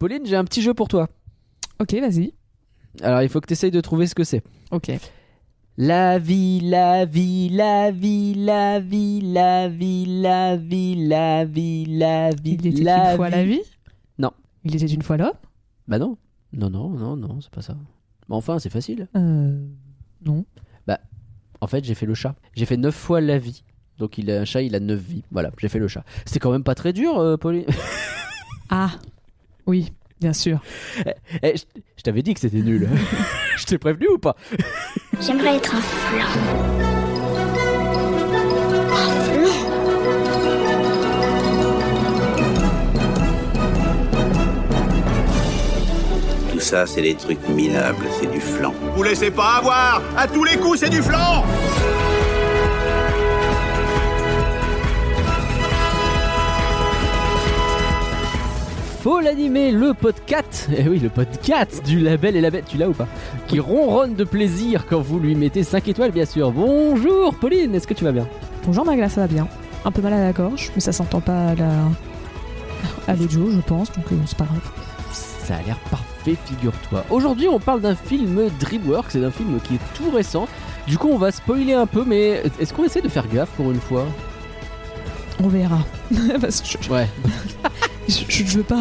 Pauline, j'ai un petit jeu pour toi. Ok, vas-y. Alors, il faut que tu essayes de trouver ce que c'est. Ok. La vie, la vie, la vie, la vie, la vie, la vie, la vie, la vie, Il était la une fois la vie Non. Il était une fois l'homme Bah non. Non, non, non, non, c'est pas ça. Mais enfin, c'est facile. Euh. Non. En fait, j'ai fait le chat. J'ai fait 9 fois la vie. Donc, il a un chat, il a 9 vies. Voilà, j'ai fait le chat. C'était quand même pas très dur, euh, Pauline. Ah Oui, bien sûr. Eh, je je t'avais dit que c'était nul. je t'ai prévenu ou pas? J'aimerais être un flan. Un flan Tout ça, c'est des trucs minables, c'est du flan. Vous laissez pas avoir À tous les coups, c'est du flanc Faut l'animer, le podcast. Eh oui, le podcast du label et la bête. Tu l'as ou pas Qui ronronne de plaisir quand vous lui mettez 5 étoiles, bien sûr. Bonjour, Pauline, est-ce que tu vas bien? Bonjour Magla, ça va bien. Un peu mal à la gorge, mais ça s'entend pas à la... à l'audio, je pense, donc euh, c'est pas grave. Ça a l'air parfait, figure-toi. Aujourd'hui, on parle d'un film DreamWorks, c'est un film qui est tout récent. Du coup, on va spoiler un peu, mais est-ce qu'on essaie de faire gaffe pour une fois? On verra. Parce que je, Ouais, je, je- veux pas.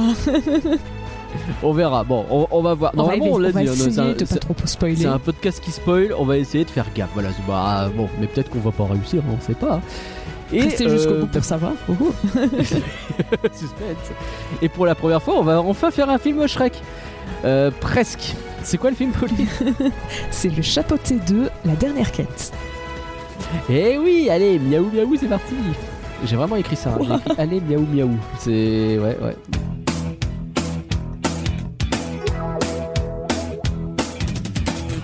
on verra. Bon, on, on va voir. on va, Normalement, on l'a dit. hein, essayer c'est un- de pas c'est- trop spoiler. C'est un podcast qui spoil, on va essayer de faire gaffe. Voilà, c'est- bah, bon, mais peut-être qu'on va pas réussir, hein, on sait pas. Et Restez jusqu'au euh, bout pour savoir. Suspense. Et pour la première fois, on va enfin faire un film Shrek. Euh, presque. C'est quoi le film, Pauline? C'est le chapeauté 2, la dernière quête. Eh oui, allez, miaou miaou, c'est parti. J'ai vraiment écrit ça. hein. J'ai écrit, allez, miaou miaou. C'est ouais, ouais.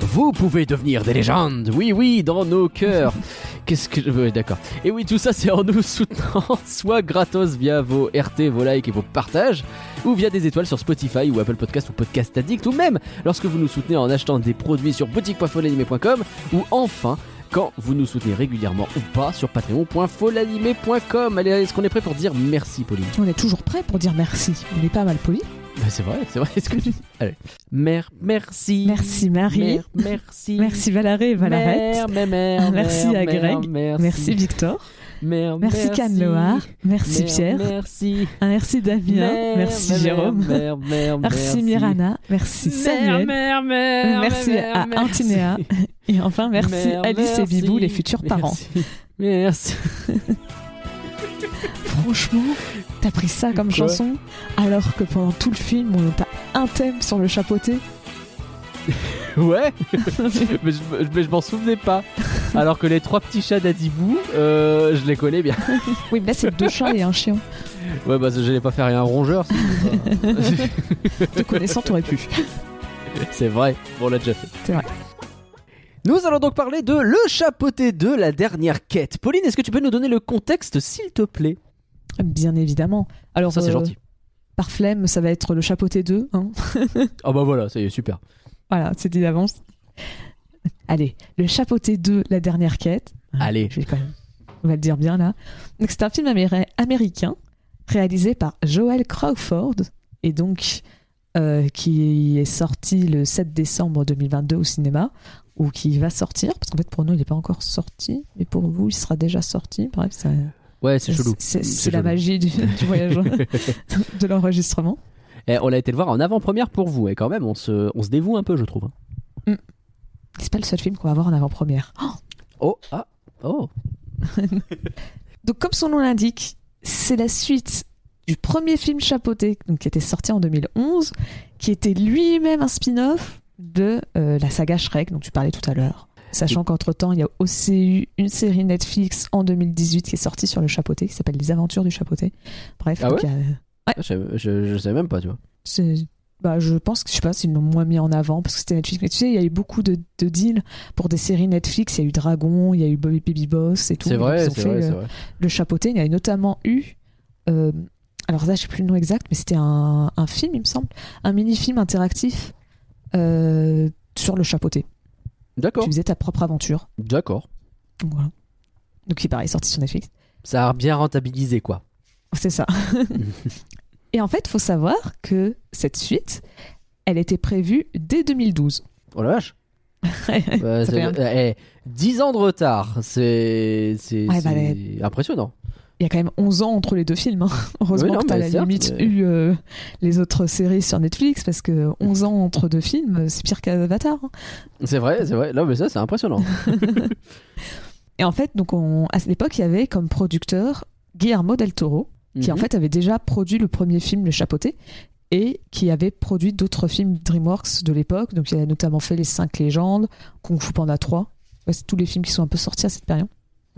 Vous pouvez devenir des légendes, oui, oui, dans nos cœurs. Qu'est-ce que je veux, d'accord. Et oui, tout ça, c'est en nous soutenant, soit gratos via vos RT, vos likes et vos partages, ou via des étoiles sur Spotify ou Apple Podcast ou Podcast Addict, ou même lorsque vous nous soutenez en achetant des produits sur boutique.folanimé.com, ou enfin quand vous nous soutenez régulièrement ou pas sur patreon.folanimé.com. Allez, est-ce qu'on est prêt pour dire merci, Pauline? On est toujours prêt pour dire merci. On est pas mal poli. Bah, C'est vrai, c'est vrai. Est-ce que tu... Allez. Mère, merci. Merci Marie. Mère, merci. Merci Valaré et Valarette. Mère, mère, mère, Merci à Greg. Merci, Merci Victor. Mère, Merci Cannes-Loire. Merci Mère, Pierre. Merci. Un merci Damien. Merci Jérôme. Merci Mirana. Merci Samuel. Mère, mère, merci à merci. Antinéa. Et enfin, merci Mère, Alice et merci. Bibou, les futurs parents. Merci. Franchement, t'as pris ça comme Quoi chanson alors que pendant tout le film, on pas un thème sur le chapeauté. Ouais, mais je, m'en souvenais pas. Alors que les trois petits chats d'Adibou, euh, je les connais bien. Oui, mais là, c'est deux chats et un chien. Ouais, bah je n'allais pas faire un rongeur. Te connaissant, t'aurais pu. C'est vrai, bon, on l'a déjà fait. C'est vrai. Nous allons donc parler de Le Chapeauté 2, la dernière quête. Pauline, est-ce que tu peux nous donner le contexte, s'il te plaît? Bien évidemment. Alors, Ça, c'est euh, gentil. Par flemme, ça va être le chapeauté 2. Hein. Ah bah voilà, ça y est, super. Voilà, c'est dit d'avance. Allez, le chapeauté 2, la dernière quête. Allez. Je vais quand même- On va le dire bien là. Donc, c'est un film améri- américain réalisé par Joel Crawford et donc euh, qui est sorti le 7 décembre 2022 au cinéma ou qui va sortir parce qu'en fait pour nous il n'est pas encore sorti mais pour vous il sera déjà sorti bref ça- Ouais, c'est chelou. c'est la magie du, du voyage de l'enregistrement Eh, on a été le voir en avant-première pour vous, et quand même, on se, on se dévoue un peu, je trouve. hein. c'est pas le seul film qu'on va voir en avant-première Oh Oh, ah, oh. Donc, comme son nom l'indique, c'est la suite du premier film chapeauté, donc, qui était sorti en 2011, qui était lui-même un spin-off de euh, la saga Shrek, dont tu parlais tout à l'heure. Sachant qu'entre-temps, il y a aussi eu une série Netflix en 2018 qui est sortie sur le chapeauté, qui s'appelle Les Aventures du chapeauté. Bref, Ah ouais il y a- Ah, Je, je, je savais même pas, tu vois. bah, je pense que je sais pas s'ils l'ont moins mis en avant parce que c'était Netflix. Mais tu sais, il y a eu beaucoup de, de deals pour des séries Netflix. Il y a eu Dragon, il y a eu Bobby Baby Boss et tout. C'est vrai, ont c'est vrai, le- le chapeauté. Il y a notamment eu. euh, alors là, je sais plus le nom exact, mais c'était un, un film, il me semble, un mini-film interactif euh, sur le chapeauté. D'accord, Tu faisais ta propre aventure. d'accord. Donc, voilà. Donc, il est pareil, sorti sur Netflix. Ça a bien rentabilisé, quoi. C'est ça. Et en fait, faut savoir que cette suite, elle était prévue dès 2012. Oh la vache. Bah, Ça c'est- fait un- eh, 10 ans de retard, c'est c'est- Ouais, bah, c'est impressionnant. Il y a quand même 11 ans entre les deux films. hein. Heureusement Oui, non, que t'as mais la certes, limite mais- eu euh, les autres séries sur Netflix parce que 11 ans entre deux films, c'est pire qu'Avatar. hein. C'est vrai, c'est vrai. Non, mais ça, c'est impressionnant. Et en fait, donc on, à l'époque, il y avait comme producteur Guillermo del Toro, qui en Mhm. fait avait déjà produit le premier film Le Chapeauté et qui avait produit d'autres films DreamWorks de l'époque. Donc il a notamment fait Les Cinq Légendes, Kung Fu Panda 3. Ouais, c'est tous les films qui sont un peu sortis à cette période.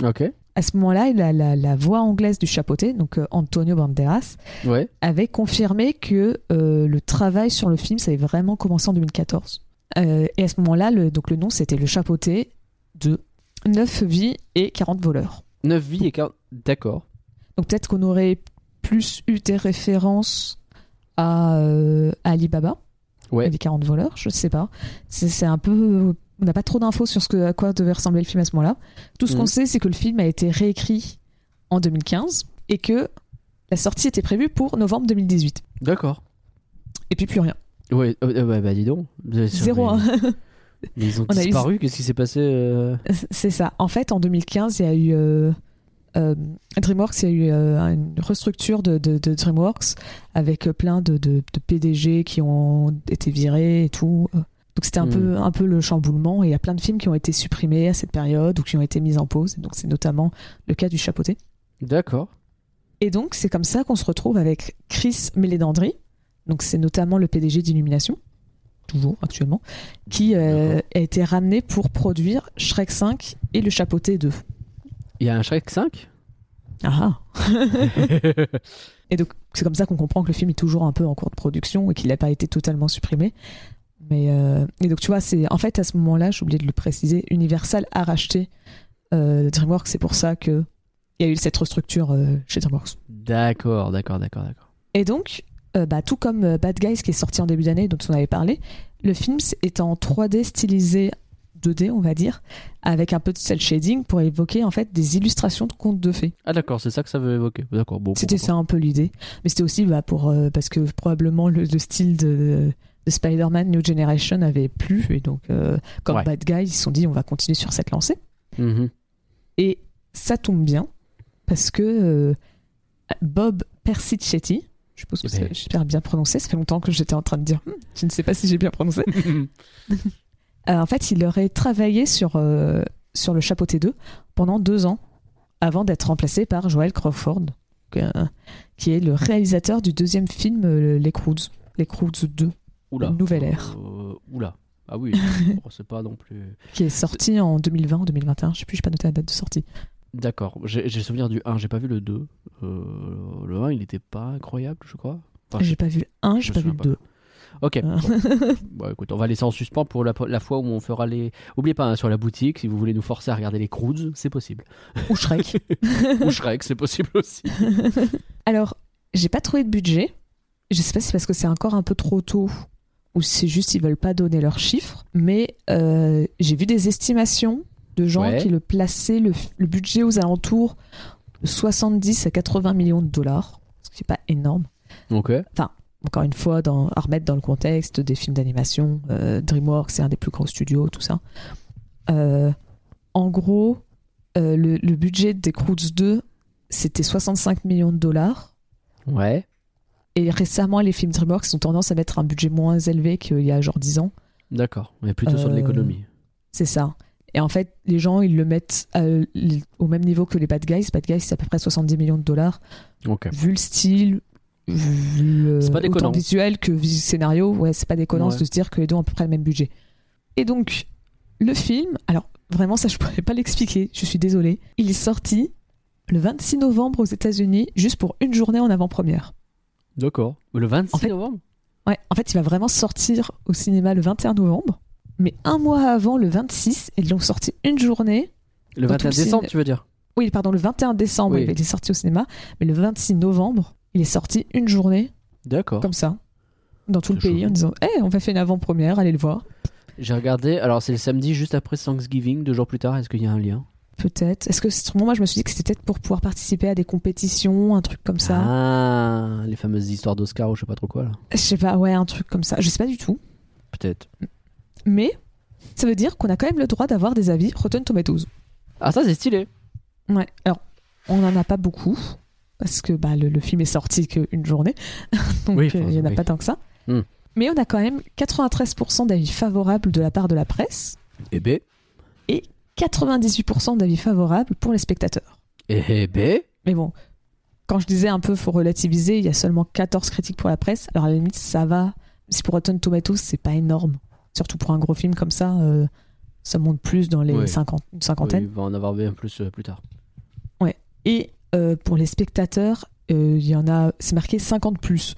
Ok. À ce moment-là, la, la, la voix anglaise du Chapeauté, donc euh, Antonio Banderas, Ouais. avait confirmé que euh, le travail sur le film, ça avait vraiment commencé en 2014. Euh, et à ce moment-là, le, donc le nom, c'était Le Chapeauté de 9 vies et 40 voleurs. 9 vies et 40. D'accord. Donc peut-être qu'on aurait plus eu des références à, à Alibaba, Ouais. et les 40 voleurs, je sais pas. C'est un peu... On n'a pas trop d'infos sur ce que, à quoi devait ressembler le film à ce moment-là. Tout ce Mhm. qu'on sait, c'est que le film a été réécrit en 2015 et que la sortie était prévue pour novembre 2018. D'accord. Et puis plus rien. Ouais, euh, euh, bah, bah, dis donc. Zéro. mais- hein. mais ils ont On a eu- disparu, qu'est-ce qui s'est passé euh C'est ça. En fait, en 2015, il y a eu euh, DreamWorks, il y a eu une restructure de, de- de DreamWorks avec plein de PDG qui ont été virés et tout. Donc c'était un Hmm. peu un peu le chamboulement et il y a plein de films qui ont été supprimés à cette période ou qui ont été mis en pause. Donc c'est notamment le cas du Chapeauté. D'accord. Et donc c'est comme ça qu'on se retrouve avec Chris Mélédandri. Donc c'est notamment le PDG d'Illumination, toujours actuellement, qui euh, a été ramené pour produire Shrek 5 et le Chapeauté 2. Il y a un Shrek 5 Ah Et donc, c'est comme ça qu'on comprend que le film est toujours un peu en cours de production et qu'il n'a pas été totalement supprimé. Mais euh, et donc, tu vois, c'est en fait à ce moment-là, j'ai oublié de le préciser, Universal a racheté euh, DreamWorks. C'est pour ça que il y a eu cette restructure euh, chez DreamWorks. D'accord, d'accord, d'accord, d'accord. Et donc, bah, tout comme Bad Guys qui est sorti en début d'année, dont on avait parlé, le film est en 3D stylisé 2D, on va dire, avec un peu de cel shading pour évoquer en fait des illustrations de contes de fées. Ah d'accord, c'est ça que ça veut évoquer. D'accord, bon. C'était ça un peu l'idée. Mais c'était aussi bah, pour, euh, parce que probablement le, le style de, de Spider-Man New Generation avait plu. Et donc, euh, comme Ouais. Bad Guys, ils se sont dit on va continuer sur cette lancée. Mhm. Et ça tombe bien parce que euh, Bob Persichetti, je suppose que c'est- Ouais. j'espère bien prononcé, ça fait longtemps que j'étais en train de dire Hmm, je ne sais pas si j'ai bien prononcé. Euh, en fait, il aurait travaillé sur, euh, sur le Chapeauté 2 pendant deux ans avant d'être remplacé par Joel Crawford, qui est le réalisateur du deuxième film Les Croods, Les Croods 2, Oula. Une nouvelle ère. Euh, oula. Ah oui, bon, c'est pas non plus. qui est sorti en 2020 ou 2021, je sais plus, j'ai pas noté la date de sortie. D'accord, j'ai le souvenir du 1, j'ai pas vu le 2. Euh, le 1, il était pas incroyable, je crois. Enfin, je- J'ai pas vu le 1, j'ai je pas vu le souviens 2. Ok, Euh. bon. Bon, écoute, on va laisser en suspens pour la, la fois où on fera les. Oubliez pas, hein, sur la boutique, si vous voulez nous forcer à regarder les Croods, c'est possible. Ou Shrek. Ou Shrek, c'est possible aussi. Alors, j'ai pas trouvé de budget. Je sais pas si c'est parce que c'est encore un peu trop tôt ou si c'est juste ils veulent pas donner leurs chiffres. Mais euh, j'ai vu des estimations de gens Ouais. qui le plaçaient le, le budget aux alentours de 70 à 80 millions de dollars, ce qui est pas énorme. Ok. Encore une fois, dans, à remettre dans le contexte des films d'animation, euh, DreamWorks, c'est un des plus gros studios, tout ça. Euh, en gros, le, le budget des Croods 2, c'était 65 millions de dollars. Ouais. Et récemment, les films DreamWorks ont tendance à mettre un budget moins élevé qu'il y a genre 10 ans. D'accord, mais plutôt sur de Euh, l'économie. C'est ça. Et en fait, les gens, ils le mettent à au même niveau que les Bad Guys. Bad Guys, c'est à peu près 70 millions de dollars. Ok. Vu le style, vu euh, C'est pas autant visuel que scénario, ouais, c'est pas déconnant Ouais. de se dire que les deux ont à peu près le même budget. Et donc, le film, alors vraiment, ça, je pourrais pas l'expliquer, je suis désolée. Il est sorti le 26 novembre aux États-Unis, juste pour une journée en avant-première. D'accord. Le 26 En fait- novembre Ouais, en fait, il va vraiment sortir au cinéma le 21 novembre. Mais un mois avant, le 26, ils l'ont sorti une journée. Le dans 21 tout le décembre, ciné- tu veux dire Oui, pardon, le 21 décembre, Oui. il est sorti au cinéma. Mais le 26 novembre, il est sorti une journée, D'accord. comme ça, dans tout le pays, en disant Hé, on va faire une avant-première, allez le voir. J'ai regardé, alors c'est le samedi juste après Thanksgiving, deux jours plus tard, est-ce qu'il y a un lien? Peut-être. Est-ce que c'est- moi je me suis dit que c'était peut-être pour pouvoir participer à des compétitions, un truc comme ça. Ah, les fameuses histoires d'Oscar ou je sais pas trop quoi là. Je sais pas, ouais, un truc comme ça. Je sais pas du tout. Peut-être. Mais ça veut dire qu'on a quand même le droit d'avoir des avis Rotten Tomatoes. Ah, ça c'est stylé. Ouais. Alors, on n'en a pas beaucoup parce que bah, le, le film est sorti qu'une journée, donc Oui, euh, il y en a oui. pas tant que ça. Hmm. Mais on a quand même 93% d'avis favorables de la part de la presse, Eh ben. 98% d'avis favorables pour les spectateurs. Eh ben. Mais bon, quand je disais un peu faut relativiser, il y a seulement 14 critiques pour la presse. Alors à la limite, ça va. Si pour Rotten Tomatoes, c'est pas énorme. Surtout pour un gros film comme ça, euh, ça monte plus dans les Oui. 50, une Oui, cinquantaine. il va en avoir bien plus euh, plus tard. Et euh, pour les spectateurs, il y en a, c'est marqué 50 plus.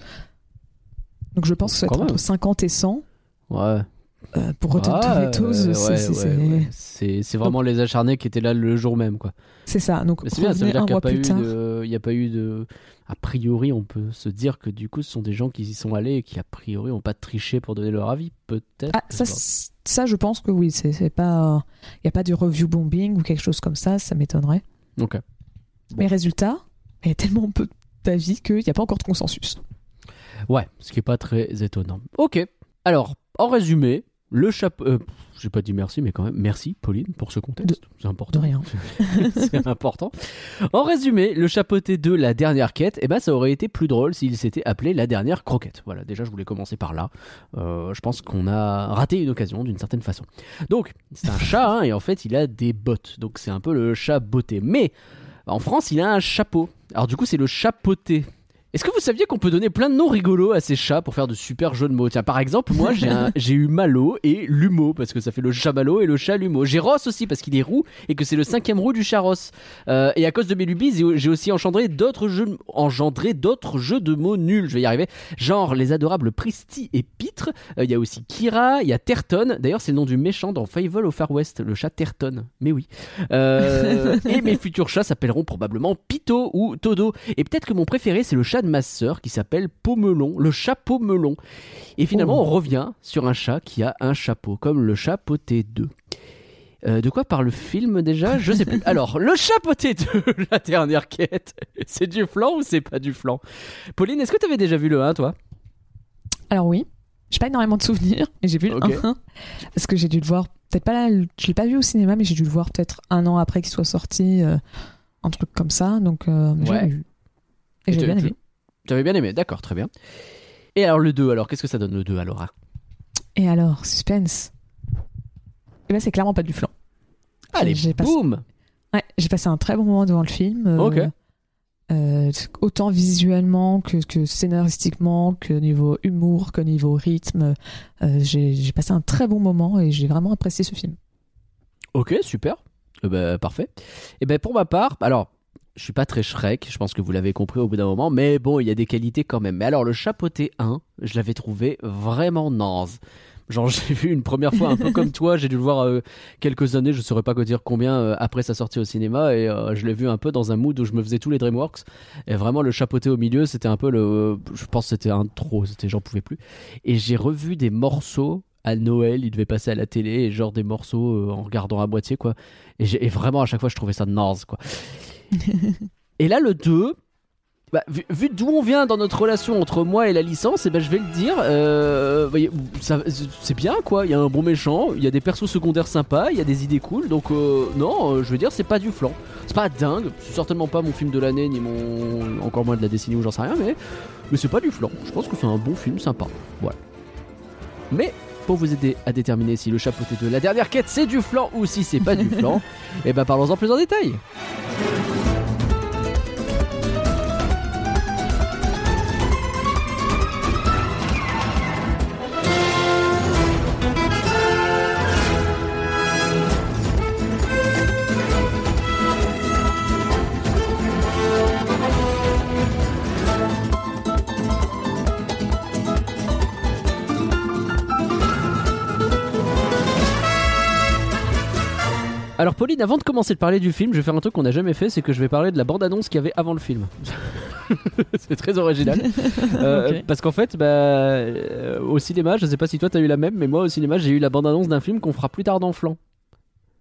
Donc je pense que ça va être entre 50 et 100. Ouais. Euh, pour Rotten Ah, Tomatoes, euh, c'est- ouais, c'est- ouais, c'est ouais. C'est c'est vraiment les acharnés qui étaient là le jour même quoi. c'est ça. Donc c'est bien, ça veut dire un qu'il n'y a pas eu de, a pas eu de, a priori on peut se dire que du coup ce sont des gens qui y sont allés et qui a priori n'ont pas triché pour donner leur avis peut-être. Ah, ça, ça, je pense que oui. C'est pas, il n'y a pas du review bombing ou quelque chose comme ça. Ça m'étonnerait. Ok. Bon. Mais résultat, il y a tellement peu d'avis qu'il n'y a pas encore de consensus. Ouais, ce qui est pas très étonnant. Ok. Alors, en résumé, le chapeau. euh, J'ai pas dit merci, mais quand même, merci Pauline pour ce contexte. C'est De important. rien. C'est important. En résumé, le chapeauté de la dernière quête, eh ben, ça aurait été plus drôle s'il s'était appelé la dernière croquette. Voilà, déjà, je voulais commencer par là. Euh, je pense qu'on a raté une occasion d'une certaine façon. Donc, c'est un chat, hein, et en fait, il a des bottes. Donc, c'est un peu le chat botté. Mais, en France, il a un chapeau. Alors, du coup, c'est le chapeauté. Est-ce que vous saviez qu'on peut donner plein de noms rigolos à ces chats pour faire de super jeux de mots? Tiens, par exemple, moi j'ai un- j'ai eu Malo et Lumo parce que ça fait le chat Malo et le chat Lumo. J'ai Ross aussi parce qu'il est roux et que c'est le cinquième roux du chat Ross. Euh, et à cause de mes lubies, j'ai- aussi engendré d'autres jeux, engendré d'autres jeux de mots nuls. Je vais y arriver. Genre les adorables Pristy et Pitre. Euh, Il y a aussi Kira, il y a Terton. D'ailleurs, c'est le nom du méchant dans Fable au Far West, le chat Terton. Mais oui. Euh, et mes futurs chats s'appelleront probablement Pito ou Todo. Et peut-être que mon préféré, c'est le chat de ma sœur qui s'appelle Pomelon, le chat Pomelon. Et finalement, Oh. on revient sur un chat qui a un chapeau, comme le chat Poté 2. Euh, de quoi parle le film déjà? Je sais plus. Alors, le chat Poté 2, la dernière quête, c'est du flan ou c'est pas du flan? Pauline, est-ce que tu avais déjà vu le 1, toi? Alors oui, j'ai pas énormément de souvenirs, mais j'ai vu le 1 parce que j'ai dû le voir. Peut-être pas là, je l'ai pas vu au cinéma, mais j'ai dû le voir peut-être un an après qu'il soit sorti, euh, un truc comme ça. Donc euh, j'ai Ouais. vu. Et j'ai tu- bien aimé. Tu avais bien aimé, d'accord, très bien. Et alors le 2, alors qu'est-ce que ça donne le 2 alors hein Et alors, suspense. Et ben c'est clairement pas du flan. Allez, j'ai passé- boum Ouais, j'ai passé un très bon moment devant le film. euh, Ok. euh, autant visuellement que, que scénaristiquement, que niveau humour, que niveau rythme. Euh, j'ai passé un très bon moment et j'ai vraiment apprécié ce film. Ok, super. Eh ben, parfait. Et ben pour ma part, alors je suis pas très Shrek, je pense que vous l'avez compris au bout d'un moment, mais bon, il y a des qualités quand même. Mais alors le chapeauté 1, je l'avais trouvé vraiment naze. Genre j'ai vu une première fois un peu comme toi, j'ai dû le voir euh, quelques années, je saurais pas quoi dire combien euh, après sa sortie au cinéma et euh, je l'ai vu un peu dans un mood où je me faisais tous les DreamWorks et vraiment le chapeauté au milieu, c'était un peu le je pense que c'était un trop, c'était j'en pouvais plus. Et j'ai revu des morceaux à Noël, il devait passer à la télé genre des morceaux en regardant à moitié quoi. Et, et vraiment à chaque fois je trouvais ça naze quoi. Et là le 2 bah, vu, d'où on vient dans notre relation entre moi et la licence, et ben je vais le dire, euh, c'est bien quoi. Il y a un bon méchant, il y a des persos secondaires sympas, il y a des idées cool. Donc euh, non, euh, je veux dire, c'est pas du flan, c'est pas dingue. C'est certainement pas mon film de l'année ni mon encore moins de la décennie ou j'en sais rien, mais mais c'est pas du flan. Je pense que c'est un bon film sympa. Voilà. Mais pour vous aider à déterminer si le chapeauté de la dernière quête c'est du flan ou si c'est pas du flan, et ben parlons-en plus en détail. Alors Pauline, avant de commencer de parler du film, je vais faire un truc qu'on n'a jamais fait, c'est que je vais parler de la bande-annonce qu'il y avait avant le film. c'est très original. Euh. Parce qu'en fait, bah, euh, au cinéma, je sais pas si toi t'as eu la même, mais moi au cinéma j'ai eu la bande-annonce d'un film qu'on fera plus tard dans Flan.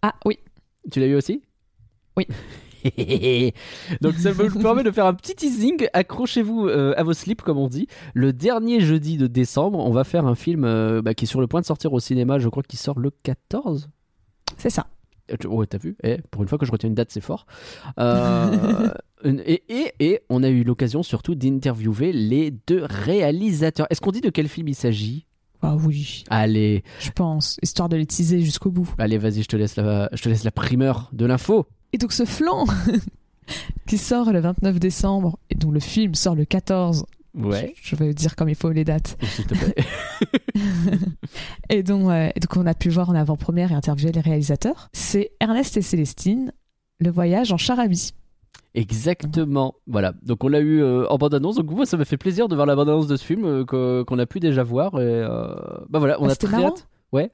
Ah oui, Tu l'as eu aussi? Oui. Donc ça me permet de faire un petit teasing. Accrochez-vous euh, à vos slips, comme on dit. Le dernier jeudi de décembre, on va faire un film euh, bah, qui est sur le point de sortir au cinéma. Je crois qu'il sort le 14. C'est ça. Euh, Ouais, t'as vu Eh, Pour une fois que je retiens une date, c'est fort. Euh, et, et, et on a eu l'occasion surtout d'interviewer les deux réalisateurs. Est-ce qu'on dit de quel film il s'agit? Ah oui, Allez, je pense, histoire de les teaser jusqu'au bout. allez, vas-y, je te laisse la, je te laisse la primeur de l'info. Et donc ce flan qui sort le 29 décembre et dont le film sort le 14. Ouais, Je, je vais dire comme il faut les dates. s'il te plaît. Et donc, euh, donc on a pu voir en avant-première et interviewer les réalisateurs. C'est Ernest et Célestine, le voyage en charabie. Exactement. Voilà. Donc on l'a eu euh, en bande-annonce. Donc moi, ça m'a fait plaisir de voir la bande-annonce de ce film euh, qu'on a pu déjà voir. Et euh, bah voilà, on Ah, a c'était très marrant. hâte. Ouais.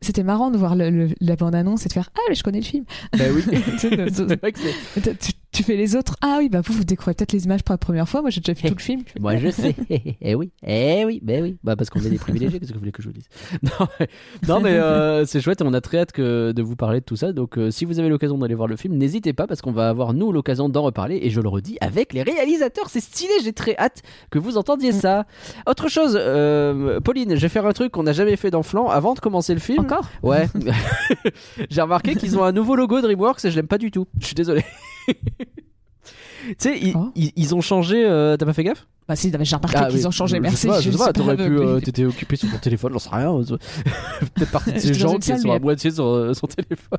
C'était marrant de voir le- le- la bande-annonce et de faire Ah, mais je connais le film. Bah oui. Tu tu, fais les autres. Ah oui, bah vous, vous découvrez peut-être les images pour la première fois. Moi, j'ai déjà vu tout le film. Moi je sais. eh oui, eh oui, ben oui. Bah parce qu'on est des privilégiés, qu'est-ce que vous voulez que je vous dise? Non, mais, non, mais, euh, c'est chouette, on a très hâte que, de vous parler de tout ça. Donc euh, si vous avez l'occasion d'aller voir le film, n'hésitez pas parce qu'on va avoir nous l'occasion d'en reparler et je le redis avec les réalisateurs. C'est stylé, j'ai très hâte que vous entendiez ça. Autre chose, euh, Pauline, je vais faire un truc qu'on n'a jamais fait dans Flan avant de commencer le film. Encore? Ouais. J'ai remarqué qu'ils ont un nouveau logo DreamWorks et je l'aime pas du tout. Je suis désolé. Tu sais, ils, Oh. ils- ils ont changé. euh, T'as pas fait gaffe? Bah si, j'ai remarqué Ah, qu'ils ont changé. Je- Merci. Je sais pas, je sais suis pas, t'aurais pu. euh, T'étais occupé sur ton téléphone, j'en sais rien. Peut-être partie de ces gens qui sont à moitié sur euh, son téléphone.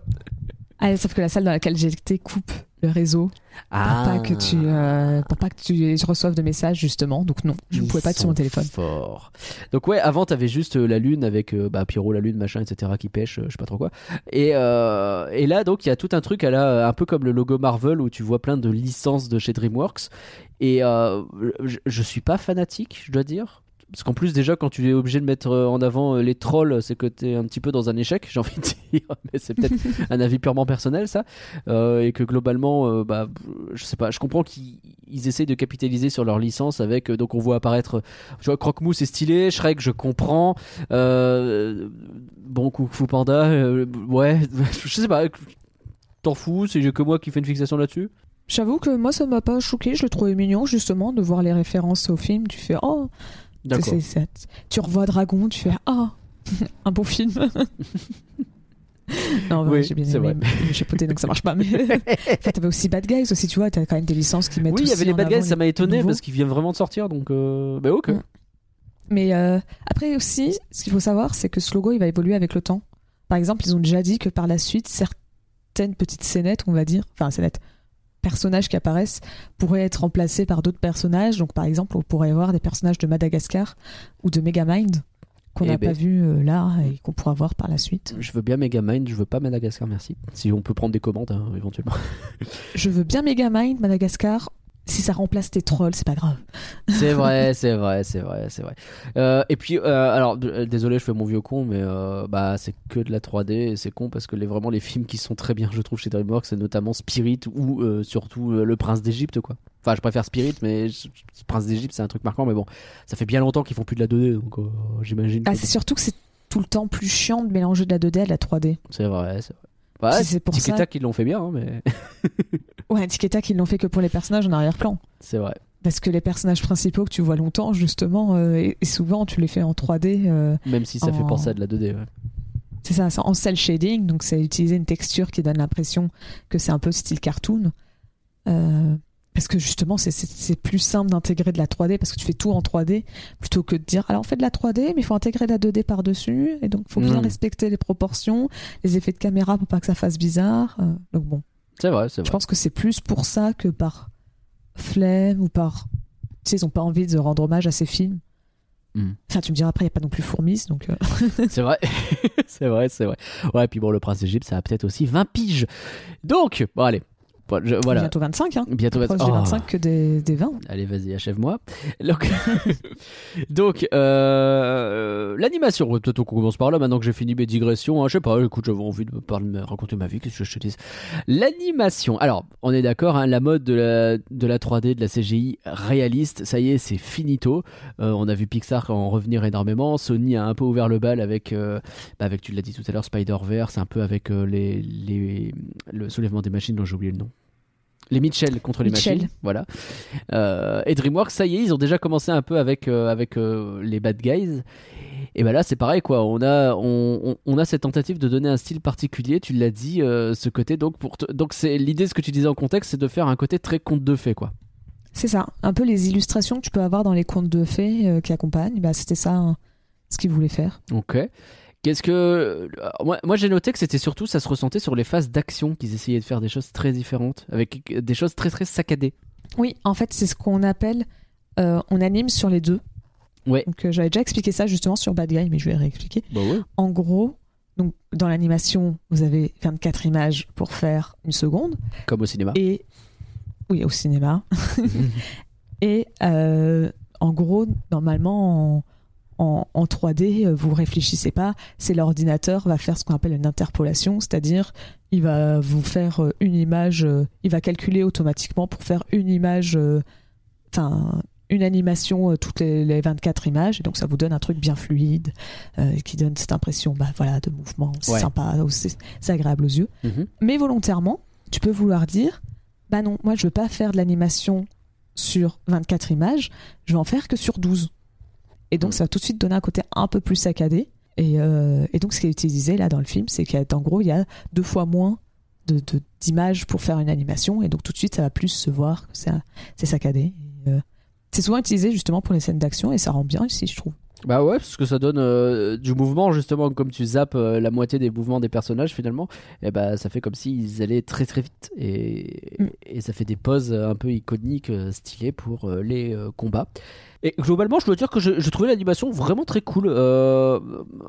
Ah, sauf que la salle dans laquelle j'étais coupe le réseau pour Ah. pas que tu euh, pour pas que tu reçoives de messages justement. Donc non, je ne pouvais pas être sur mon téléphone. Fort. Donc ouais, avant t'avais juste euh, la lune avec euh, bah, Pierrot la lune machin etc qui pêche, euh, je sais pas trop quoi. Et et là donc il y a tout un truc à la un peu comme le logo Marvel où tu vois plein de licences de chez DreamWorks. Et je, je suis pas fanatique, je dois dire. Parce qu'en plus, déjà, quand tu es obligé de mettre euh, en avant euh, les trolls, c'est que tu es un petit peu dans un échec, j'ai envie de dire. Mais c'est peut-être un avis purement personnel, ça. Euh, et que globalement, euh, bah, je sais pas, je comprends qu'ils ils essayent de capitaliser sur leur licence avec. donc, on voit apparaître. Tu vois, Croque-Mou, c'est stylé. Shrek, je comprends. Euh, bon, Kung Fu Panda, ouais, je sais pas. T'en fous, c'est que moi qui fais une fixation là-dessus. J'avoue que moi ça m'a pas choqué. Je le trouvais mignon justement de voir les références au film. Tu fais oh, D'accord. tu revois Dragon, tu fais oh, un bon film. non, Oui, j'ai bien aimé, mais chapoté donc ça marche pas. Mais enfin, t'avais aussi Bad Guys aussi, tu vois. T'as quand même des licences qui mettent. Oui, il y avait les en Bad Guys, ça m'a étonné nouveaux. parce qu'ils viennent vraiment de sortir, donc euh, bah ok. Mm. Mais euh, après aussi, ce qu'il faut savoir, c'est que ce logo, il va évoluer avec le temps. Par exemple, ils ont déjà dit que par la suite, certaines petites scénettes, on va dire, enfin scénettes, personnages qui apparaissent, pourraient être remplacés par d'autres personnages. Donc par exemple, on pourrait avoir des personnages de Madagascar ou de Megamind qu'on Eh n'a ben. pas vu euh, là et qu'on pourra voir par la suite. Je veux bien Megamind, je veux pas Madagascar, merci. Si on peut prendre des commandes hein, éventuellement. Je veux bien Megamind, Madagascar. Si ça remplace tes trolls, c'est pas grave. C'est vrai, c'est vrai, c'est vrai, c'est vrai. Euh, et puis, euh, alors, euh, désolé, je fais mon vieux con, mais euh, bah, c'est que de la 3D et c'est con parce que les, vraiment les films qui sont très bien, je trouve, chez DreamWorks, c'est notamment Spirit ou surtout Le Prince d'Égypte, quoi. Enfin, je préfère Spirit, mais je- Prince d'Égypte, c'est un truc marquant, mais bon, ça fait bien longtemps qu'ils font plus de la 2D, donc j'imagine. Ah, que c'est surtout que c'est tout le temps plus chiant de mélanger de la 2D à de la 3D. c'est vrai, c'est vrai. Ouais, Si c'est pour ça- Tac, ils l'ont fait bien, hein, mais Ouais, Tic et Tac, ils l'ont fait que pour les personnages en arrière-plan. c'est vrai. Parce que les personnages principaux que tu vois longtemps, justement, euh, et, et souvent tu les fais en 3D. euh, Même si ça fait penser à de la 2D, ouais. c'est ça, c'est en cel shading, donc c'est utiliser une texture qui donne l'impression que c'est un peu style cartoon. Euh, parce que justement, c'est- plus simple d'intégrer de la 3D parce que tu fais tout en 3D plutôt que de dire alors on fait de la 3D, mais il faut intégrer de la 2D par-dessus, et donc il faut bien Mm. respecter les proportions, les effets de caméra pour pas que ça fasse bizarre. euh, donc bon. C'est vrai, c'est Je vrai. pense que c'est plus pour ça que par flemme ou par. Tu sais, ils ont pas envie de rendre hommage à ces films. Mm. Enfin, tu me diras après, il n'y a pas non plus Fourmis, donc. euh, C'est vrai, c'est vrai, c'est vrai. Ouais, puis bon, le prince d'Égypte, ça a peut-être aussi 20 piges. Donc, bon, allez. Bon, je- voilà. Bientôt 25, hein. Bientôt Proche oh. des 25 que des, des 20. Allez, vas-y, achève-moi. Donc, donc euh, l'animation. Peut-être qu'on commence par là maintenant que j'ai fini mes digressions. hein. Je sais pas, écoute, j'avais envie de me, parler, de me raconter ma vie. Qu'est-ce que je te dis L'animation. Alors, on est d'accord, hein, la mode de la, de la 3D, de la CGI réaliste, ça y est, c'est finito. Euh, on a vu Pixar en revenir énormément. Sony a un peu ouvert le bal avec, euh, bah, avec tu l'as dit tout à l'heure, Spider-Verse, un peu avec les, les, le soulèvement des machines dont j'ai oublié le nom. Les Mitchell contre les Mitchell. machines, voilà. Euh, et DreamWorks, ça y est, ils ont déjà commencé un peu avec, euh, avec euh, les bad guys. Et ben là, c'est pareil, quoi. On a, on, on- a cette tentative de donner un style particulier. Tu l'as dit, ce côté. Donc, pour te- donc c'est l'idée, ce que tu disais en contexte, c'est de faire un côté très conte de fées, quoi. C'est ça. Un peu les illustrations que tu peux avoir dans les contes de fées qui accompagnent. Bah, c'était ça hein, ce qu'ils voulaient faire. Ok. Qu'est-ce que euh, moi, moi j'ai noté que c'était surtout ça se ressentait sur les phases d'action qu'ils essayaient de faire des choses très différentes avec des choses très très saccadées. Oui, en fait, c'est ce qu'on appelle. euh, on anime sur les deux. Ouais. Donc, euh, j'avais déjà expliqué ça justement sur Bad Guy, mais je vais réexpliquer. Bah ouais. En gros, donc, dans l'animation, vous avez 24 images pour faire une seconde. Comme au cinéma. Et. Oui, au cinéma. Et euh, en gros, normalement, en, en- en 3D, euh, vous réfléchissez pas, c'est l'ordinateur va faire ce qu'on appelle une interpolation, c'est-à-dire il va vous faire euh, une image, euh, il va calculer automatiquement pour faire une image, enfin une animation toutes les, les 24 images, et donc ça vous donne un truc bien fluide, euh, qui donne cette impression bah, voilà, de mouvement, c'est Ouais. sympa, c'est c'est agréable aux yeux Mhm. mais volontairement, tu peux vouloir dire bah non, moi je veux pas faire de l'animation sur 24 images, je vais en faire que sur 12. Et donc Mm. ça va tout de suite donner un côté un peu plus saccadé. Et, euh, et donc ce qui est utilisé là dans le film, c'est qu'en gros il y a deux fois moins de- de- d'images pour faire une animation, et donc tout de suite ça va plus se voir que c'est saccadé. Euh, c'est souvent utilisé justement pour les scènes d'action et ça rend bien ici, je trouve. Bah ouais, parce que ça donne euh, du mouvement justement, comme tu zappes euh, la moitié des mouvements des personnages finalement, et bah ça fait comme s'ils allaient très très vite et, Mm. et ça fait des poses un peu iconiques, euh, stylées pour euh, les combats. Et globalement, je dois dire que je, je trouvais l'animation vraiment très cool. Euh,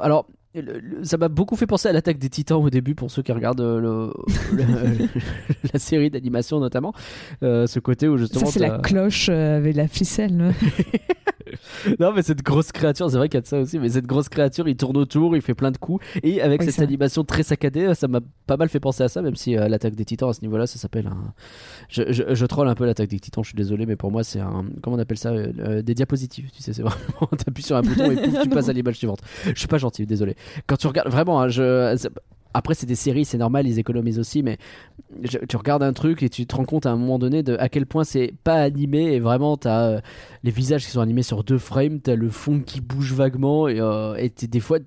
alors. Le- le- Ça m'a beaucoup fait penser à l'attaque des titans au début pour ceux qui regardent euh, le, la série d'animation notamment. Euh, ce côté où justement. Ça c'est la cloche euh, avec la ficelle. non, mais cette grosse créature, c'est vrai qu'il y a de ça aussi, mais cette grosse créature, il tourne autour, il fait plein de coups, et avec Oui, cette animation très saccadée, ça m'a pas mal fait penser à ça, même si euh, l'attaque des titans à ce niveau-là, ça s'appelle un. Je, je, je troll un peu l'attaque des titans, je suis désolé, mais pour moi, c'est un. Comment on appelle ça euh, Des diapositives, tu sais, c'est vraiment. T'appuies sur un bouton et pouf, tu passes à l'image suivante. Je suis pas gentil, désolé. Quand tu regardes, vraiment, hein, Après, c'est des séries, c'est normal, ils économisent aussi, mais tu regardes un truc et tu te rends compte à un moment donné de à quel point c'est pas animé et vraiment t'as euh, les visages qui sont animés sur deux frames, t'as le fond qui bouge vaguement et, euh, des fois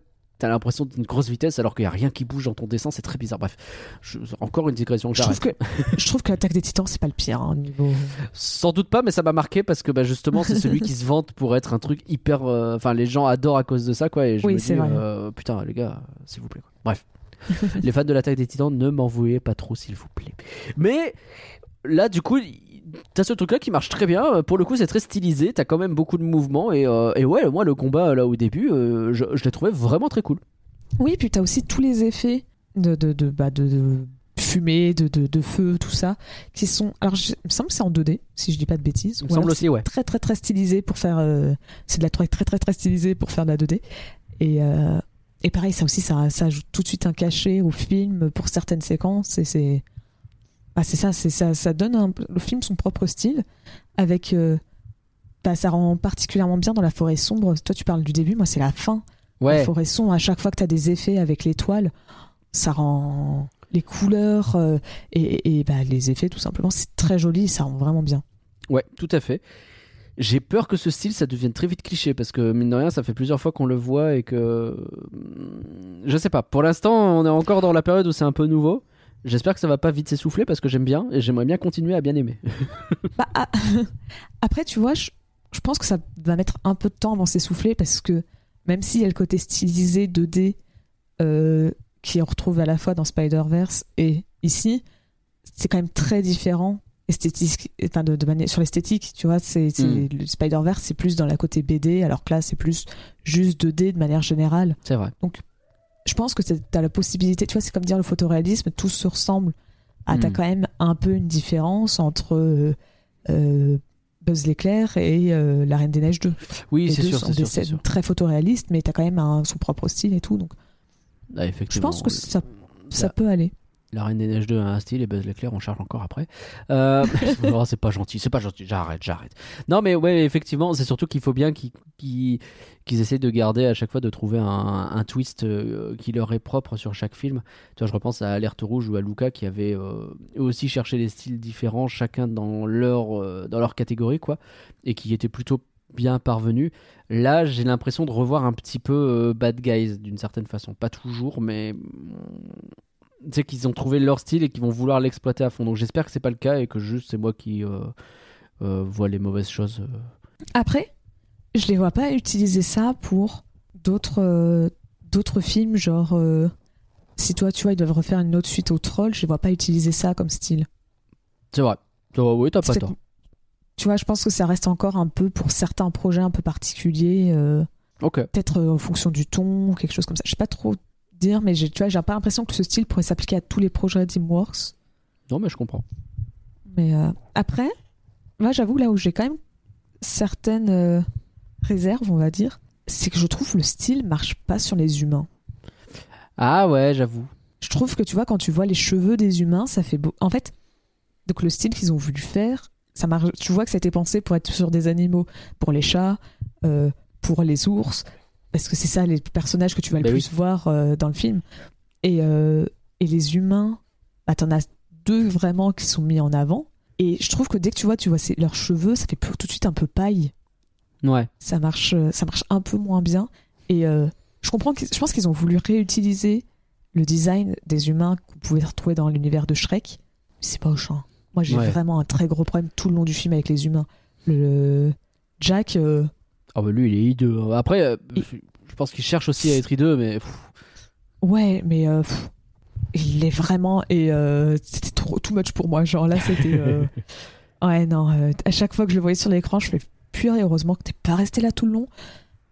t'as l'impression d'une grosse vitesse alors qu'il y a rien qui bouge dans ton dessin, c'est très bizarre. Bref, je- encore une digression. Je trouve que je trouve que l'attaque des titans c'est pas le pire hein, au niveau. Sans doute pas, mais ça m'a marqué parce que bah, justement c'est celui qui se vante pour être un truc hyper. euh, Enfin, les gens adorent à cause de ça quoi. Et je Oui, me c'est dis, vrai. euh, putain les gars, s'il vous plaît. quoi. Bref, les fans de l'attaque des Titans, ne m'en vouez pas trop s'il vous plaît. Mais là, du coup, t'as ce truc-là qui marche très bien. Pour le coup, c'est très stylisé. T'as quand même beaucoup de mouvements et, euh, et ouais, moi le combat là au début, euh, je, je l'ai trouvé vraiment très cool. Oui, puis t'as aussi tous les effets de de de, bah, de, de fumée, de, de de feu, tout ça, qui sont. Alors, je- il me semble que c'est en 2D, si je dis pas de bêtises. Il me semble aussi, ouais. très très très stylisé pour faire euh, c'est de la très très très très stylisé pour faire de la 2D et euh, et pareil ça aussi ça, ça ajoute tout de suite un cachet au film pour certaines séquences et c'est bah, c'est ça c'est ça ça donne un, le film son propre style avec euh, bah, ça rend particulièrement bien dans la forêt sombre toi tu parles du début moi c'est la fin la Ouais. forêt sombre à chaque fois que tu as des effets avec l'étoile ça rend les couleurs euh, et, et bah, les effets tout simplement c'est très joli ça rend vraiment bien Ouais, tout à fait. J'ai peur que ce style, ça devienne très vite cliché parce que mine de rien, ça fait plusieurs fois qu'on le voit et que hum, je sais pas. Pour l'instant, on est encore dans la période où c'est un peu nouveau. J'espère que ça va pas vite s'essouffler parce que j'aime bien et j'aimerais bien continuer à bien aimer. Bah, ah, après, tu vois, je, je pense que ça va mettre un peu de temps avant s'essouffler parce que même s'il y a le côté stylisé 2D euh, qui on retrouve à la fois dans Spider-Verse et ici, c'est quand même très différent esthétique, enfin de, de manière, sur l'esthétique, tu vois, c'est Mm. le Spider-Verse c'est plus dans la côté BD alors que là c'est plus juste 2D de manière générale. C'est vrai. Je pense que tu as la possibilité, tu vois, c'est comme dire le photoréalisme, tout se ressemble. Ah, t'as Mm. quand même un peu une différence entre euh, euh, Buzz l'éclair et euh, La Reine des Neiges 2. Oui, c'est sûr, c'est des sûr, sûr. très photoréalistes, mais t'as quand même un- son propre style et tout. Donc Ah, je pense que ça, ça La- peut aller. La Reine des Neiges 2 a un style et Buzz l'éclair on charge encore après. Euh... oh, c'est pas gentil, c'est pas gentil, j'arrête, j'arrête. Non mais ouais, effectivement, c'est surtout qu'il faut bien qu'ils qu'ils essaient de garder à chaque fois de trouver un, un twist euh, qui leur est propre sur chaque film. Tu vois, je repense à Alerte Rouge ou à Luca qui avaient euh, eux aussi cherché des styles différents, chacun dans leur, euh, dans leur catégorie, quoi, et qui étaient plutôt bien parvenus. Là, j'ai l'impression de revoir un petit peu Bad Guys d'une certaine façon. Pas toujours, mais tu sais qu'ils ont trouvé leur style et qu'ils vont vouloir l'exploiter à fond. Donc j'espère que c'est pas le cas et que juste c'est moi qui euh, euh, vois les mauvaises choses. euh. Après, je les vois pas utiliser ça pour d'autres euh, d'autres films, genre si toi tu vois ils doivent refaire une autre suite au troll, je les vois pas utiliser ça comme style. C'est vrai. Oh, oui, t'as pas tort. Tu vois, je pense que ça reste encore un peu pour certains projets un peu particuliers, Ok. peut-être en fonction du ton ou quelque chose comme ça. Je sais pas trop dire, mais tu vois j'ai pas l'impression que ce style pourrait s'appliquer à tous les projets DreamWorks. Non, mais je comprends. Mais euh, après, moi j'avoue là où j'ai quand même certaines euh, réserves, on va dire, c'est que je trouve le style marche pas sur les humains. Ah ouais, j'avoue. Je trouve que tu vois, quand tu vois les cheveux des humains, ça fait beau. En fait, donc le style qu'ils ont voulu faire, ça marche. Tu vois que ça a été pensé pour être sur des animaux, pour les chats, euh, pour les ours, parce que c'est ça les personnages que tu vas le Ben plus voir euh, dans le film. Et, euh, et les humains, bah, t'en as deux vraiment qui sont mis en avant. Et je trouve que dès que tu vois, tu vois leurs cheveux, ça fait tout de suite un peu paille. Ouais. Ça marche, euh, ça marche un peu moins bien. Et euh, je comprends, je pense qu'ils ont voulu réutiliser le design des humains qu'on pouvait retrouver dans l'univers de Shrek. C'est pas au champ. Moi, j'ai Ouais. vraiment un très gros problème tout le long du film avec les humains. Le Jack, Ah bah lui, il est hideux. Après, euh, Il- je pense qu'il cherche aussi à être hideux, mais ouais, mais euh, pff, il est vraiment et euh, c'était trop too much pour moi. Genre là, c'était ouais non. à chaque fois que je le voyais sur l'écran, je fais purée. Heureusement que t'es pas resté là tout le long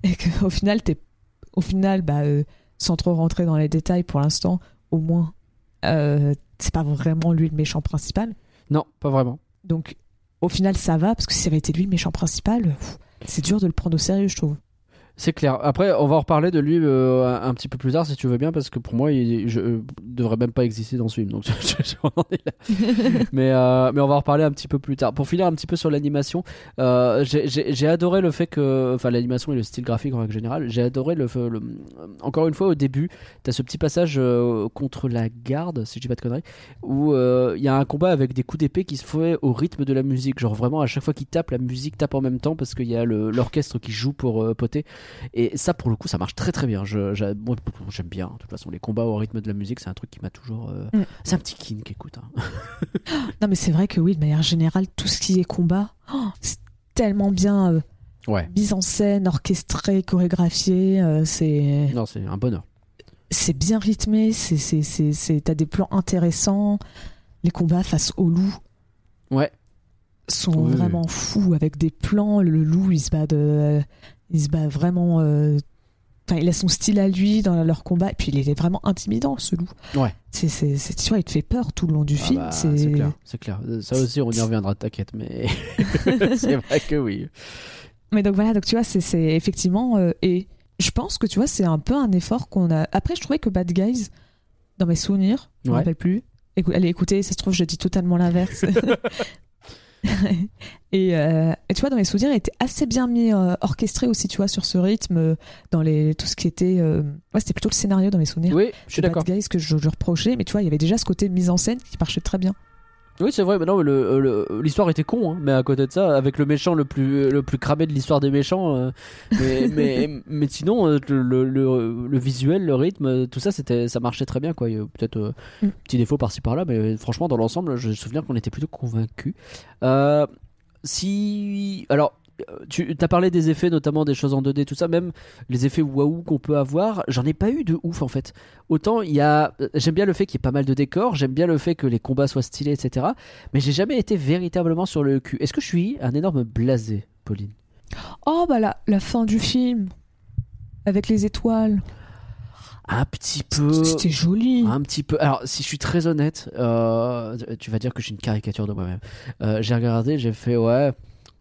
et qu'au final t'es au final bah sans trop rentrer dans les détails pour l'instant, au moins c'est pas vraiment lui le méchant principal. non, pas vraiment. Donc au final ça va parce que si ça avait été lui le méchant principal, pff, c'est dur de le prendre au sérieux, je trouve. C'est clair. Après, on va en reparler de lui euh, un, un petit peu plus tard si tu veux bien, parce que pour moi, il je, euh, devrait même pas exister dans ce film. Donc, mais, euh, mais on va en reparler un petit peu plus tard. Pour finir un petit peu sur l'animation, euh, j'ai- adoré le fait que, enfin, l'animation et le style graphique en règle générale, j'ai adoré le, le- Encore une fois, au début, t'as ce petit passage euh, contre la garde, si je dis pas de conneries, où il y a un combat avec des coups d'épée qui se fait au rythme de la musique. Genre vraiment, à chaque fois qu'il tape, la musique tape en même temps parce qu'il y a l'orchestre qui joue pour poter. Et ça, pour le coup, ça marche très très bien. Je- moi, J'aime bien. De toute façon, les combats au rythme de la musique, c'est un truc qui m'a toujours. euh, Mm. C'est un petit kink, écoute. hein. Non mais c'est vrai que oui, de manière générale, tout ce qui est combat, oh, c'est tellement bien euh, Ouais. mise en scène, orchestré, chorégraphié, euh, c'est Non, c'est un bonheur. c'est bien rythmé, c'est c'est c'est c'est- t'as des plans intéressants, les combats face au loup Ouais. sont oui. vraiment fous avec des plans, le loup il se bat de il se bat vraiment euh, Enfin, il a son style à lui dans leur combat, et puis il est vraiment intimidant ce loup. Ouais. C'est, c'est, c'est- tu vois, il te fait peur tout le long du Ah film. bah, c'est... c'est clair, c'est clair. Euh, Ça aussi, on y reviendra, t'inquiète, mais c'est vrai que oui. Mais donc voilà, donc tu vois, c'est, c'est effectivement. euh, et je pense que tu vois, c'est un peu un effort qu'on a. Après, je trouvais que Bad Guys, dans mes souvenirs, je me Ouais. rappelle plus. Écou- allez, écoutez, ça se trouve, je dis totalement l'inverse. et, euh, et tu vois, dans mes souvenirs, il était assez bien mis, euh, orchestré aussi, tu vois, sur ce rythme, euh, dans les, tout ce qui était. euh, Ouais, c'était plutôt le scénario dans mes souvenirs. Oui, je suis d'accord. Guys que je, je reprochais, mais tu vois, il y avait déjà ce côté mise en scène qui marchait très bien. Oui, c'est vrai. Mais non, mais le- l'histoire était con, hein, mais à côté de ça, avec le méchant le plus le plus cramé de l'histoire des méchants, euh, mais, mais mais sinon euh, le, le, visuel, le rythme, euh, tout ça, c'était ça marchait très bien, quoi. Peut-être euh, Mm. petit défaut par-ci par-là, mais euh, franchement, dans l'ensemble, je me souviens qu'on était plutôt convaincus. Euh, si alors. Tu as parlé des effets, notamment des choses en 2D, tout ça, même les effets waouh qu'on peut avoir, j'en ai pas eu de ouf en fait. Autant il y a, j'aime bien le fait qu'il y ait pas mal de décors, j'aime bien le fait que les combats soient stylés, etc. Mais j'ai jamais été véritablement sur le cul. Est-ce que je suis un énorme blasé, Pauline? Oh, bah la, la fin du film, avec les étoiles. Un petit peu. C'était joli. Un petit peu. Alors, si je suis très honnête, euh, tu vas dire que je suis une caricature de moi-même. Euh, j'ai regardé, j'ai fait, ouais,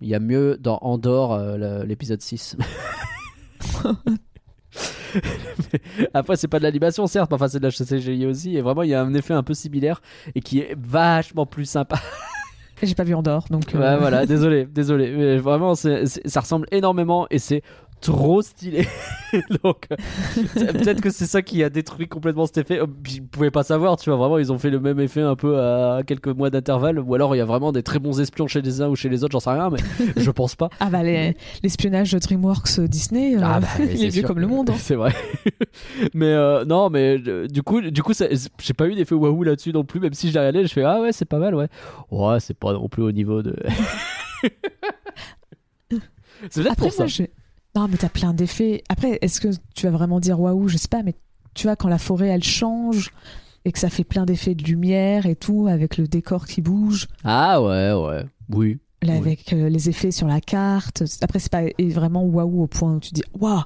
il y a mieux dans Andorre, euh, l'épisode 6. Mais Après, c'est pas de l'animation, certes, mais enfin, c'est de la CGI aussi. Et vraiment, il y a un effet un peu similaire et qui est vachement plus sympa. J'ai pas vu Andorre, donc. euh, Ouais, voilà, désolé, désolé. Mais vraiment, c'est- ça ressemble énormément et c'est trop stylé. Donc, euh, peut-être que c'est ça qui a détruit complètement cet effet. Euh, Ils pouvaient pas savoir, tu vois. Vraiment, ils ont fait le même effet un peu à quelques mois d'intervalle. Ou alors, il y a vraiment des très bons espions chez les uns ou chez les autres, j'en sais rien, mais je pense pas. Ah bah les- l'espionnage de DreamWorks euh, Disney, euh, Ah bah, il c'est est vieux comme le monde. hein. C'est vrai. mais euh, non, mais euh, du coup, du coup, j'ai pas eu d'effet waouh là-dessus non plus. Même si je l'ai regardé, je fais ah ouais, c'est pas mal, ouais. Ouais, c'est pas non plus au niveau de. c'est peut-être pour ça. Non mais t'as plein d'effets. Après est-ce que tu vas vraiment dire waouh, je sais pas, mais tu vois quand la forêt elle change et que ça fait plein d'effets de lumière et tout avec le décor qui bouge, Ah ouais, ouais, oui. là, Oui. avec euh, les effets sur la carte. Après c'est pas vraiment waouh au point où tu dis waouh.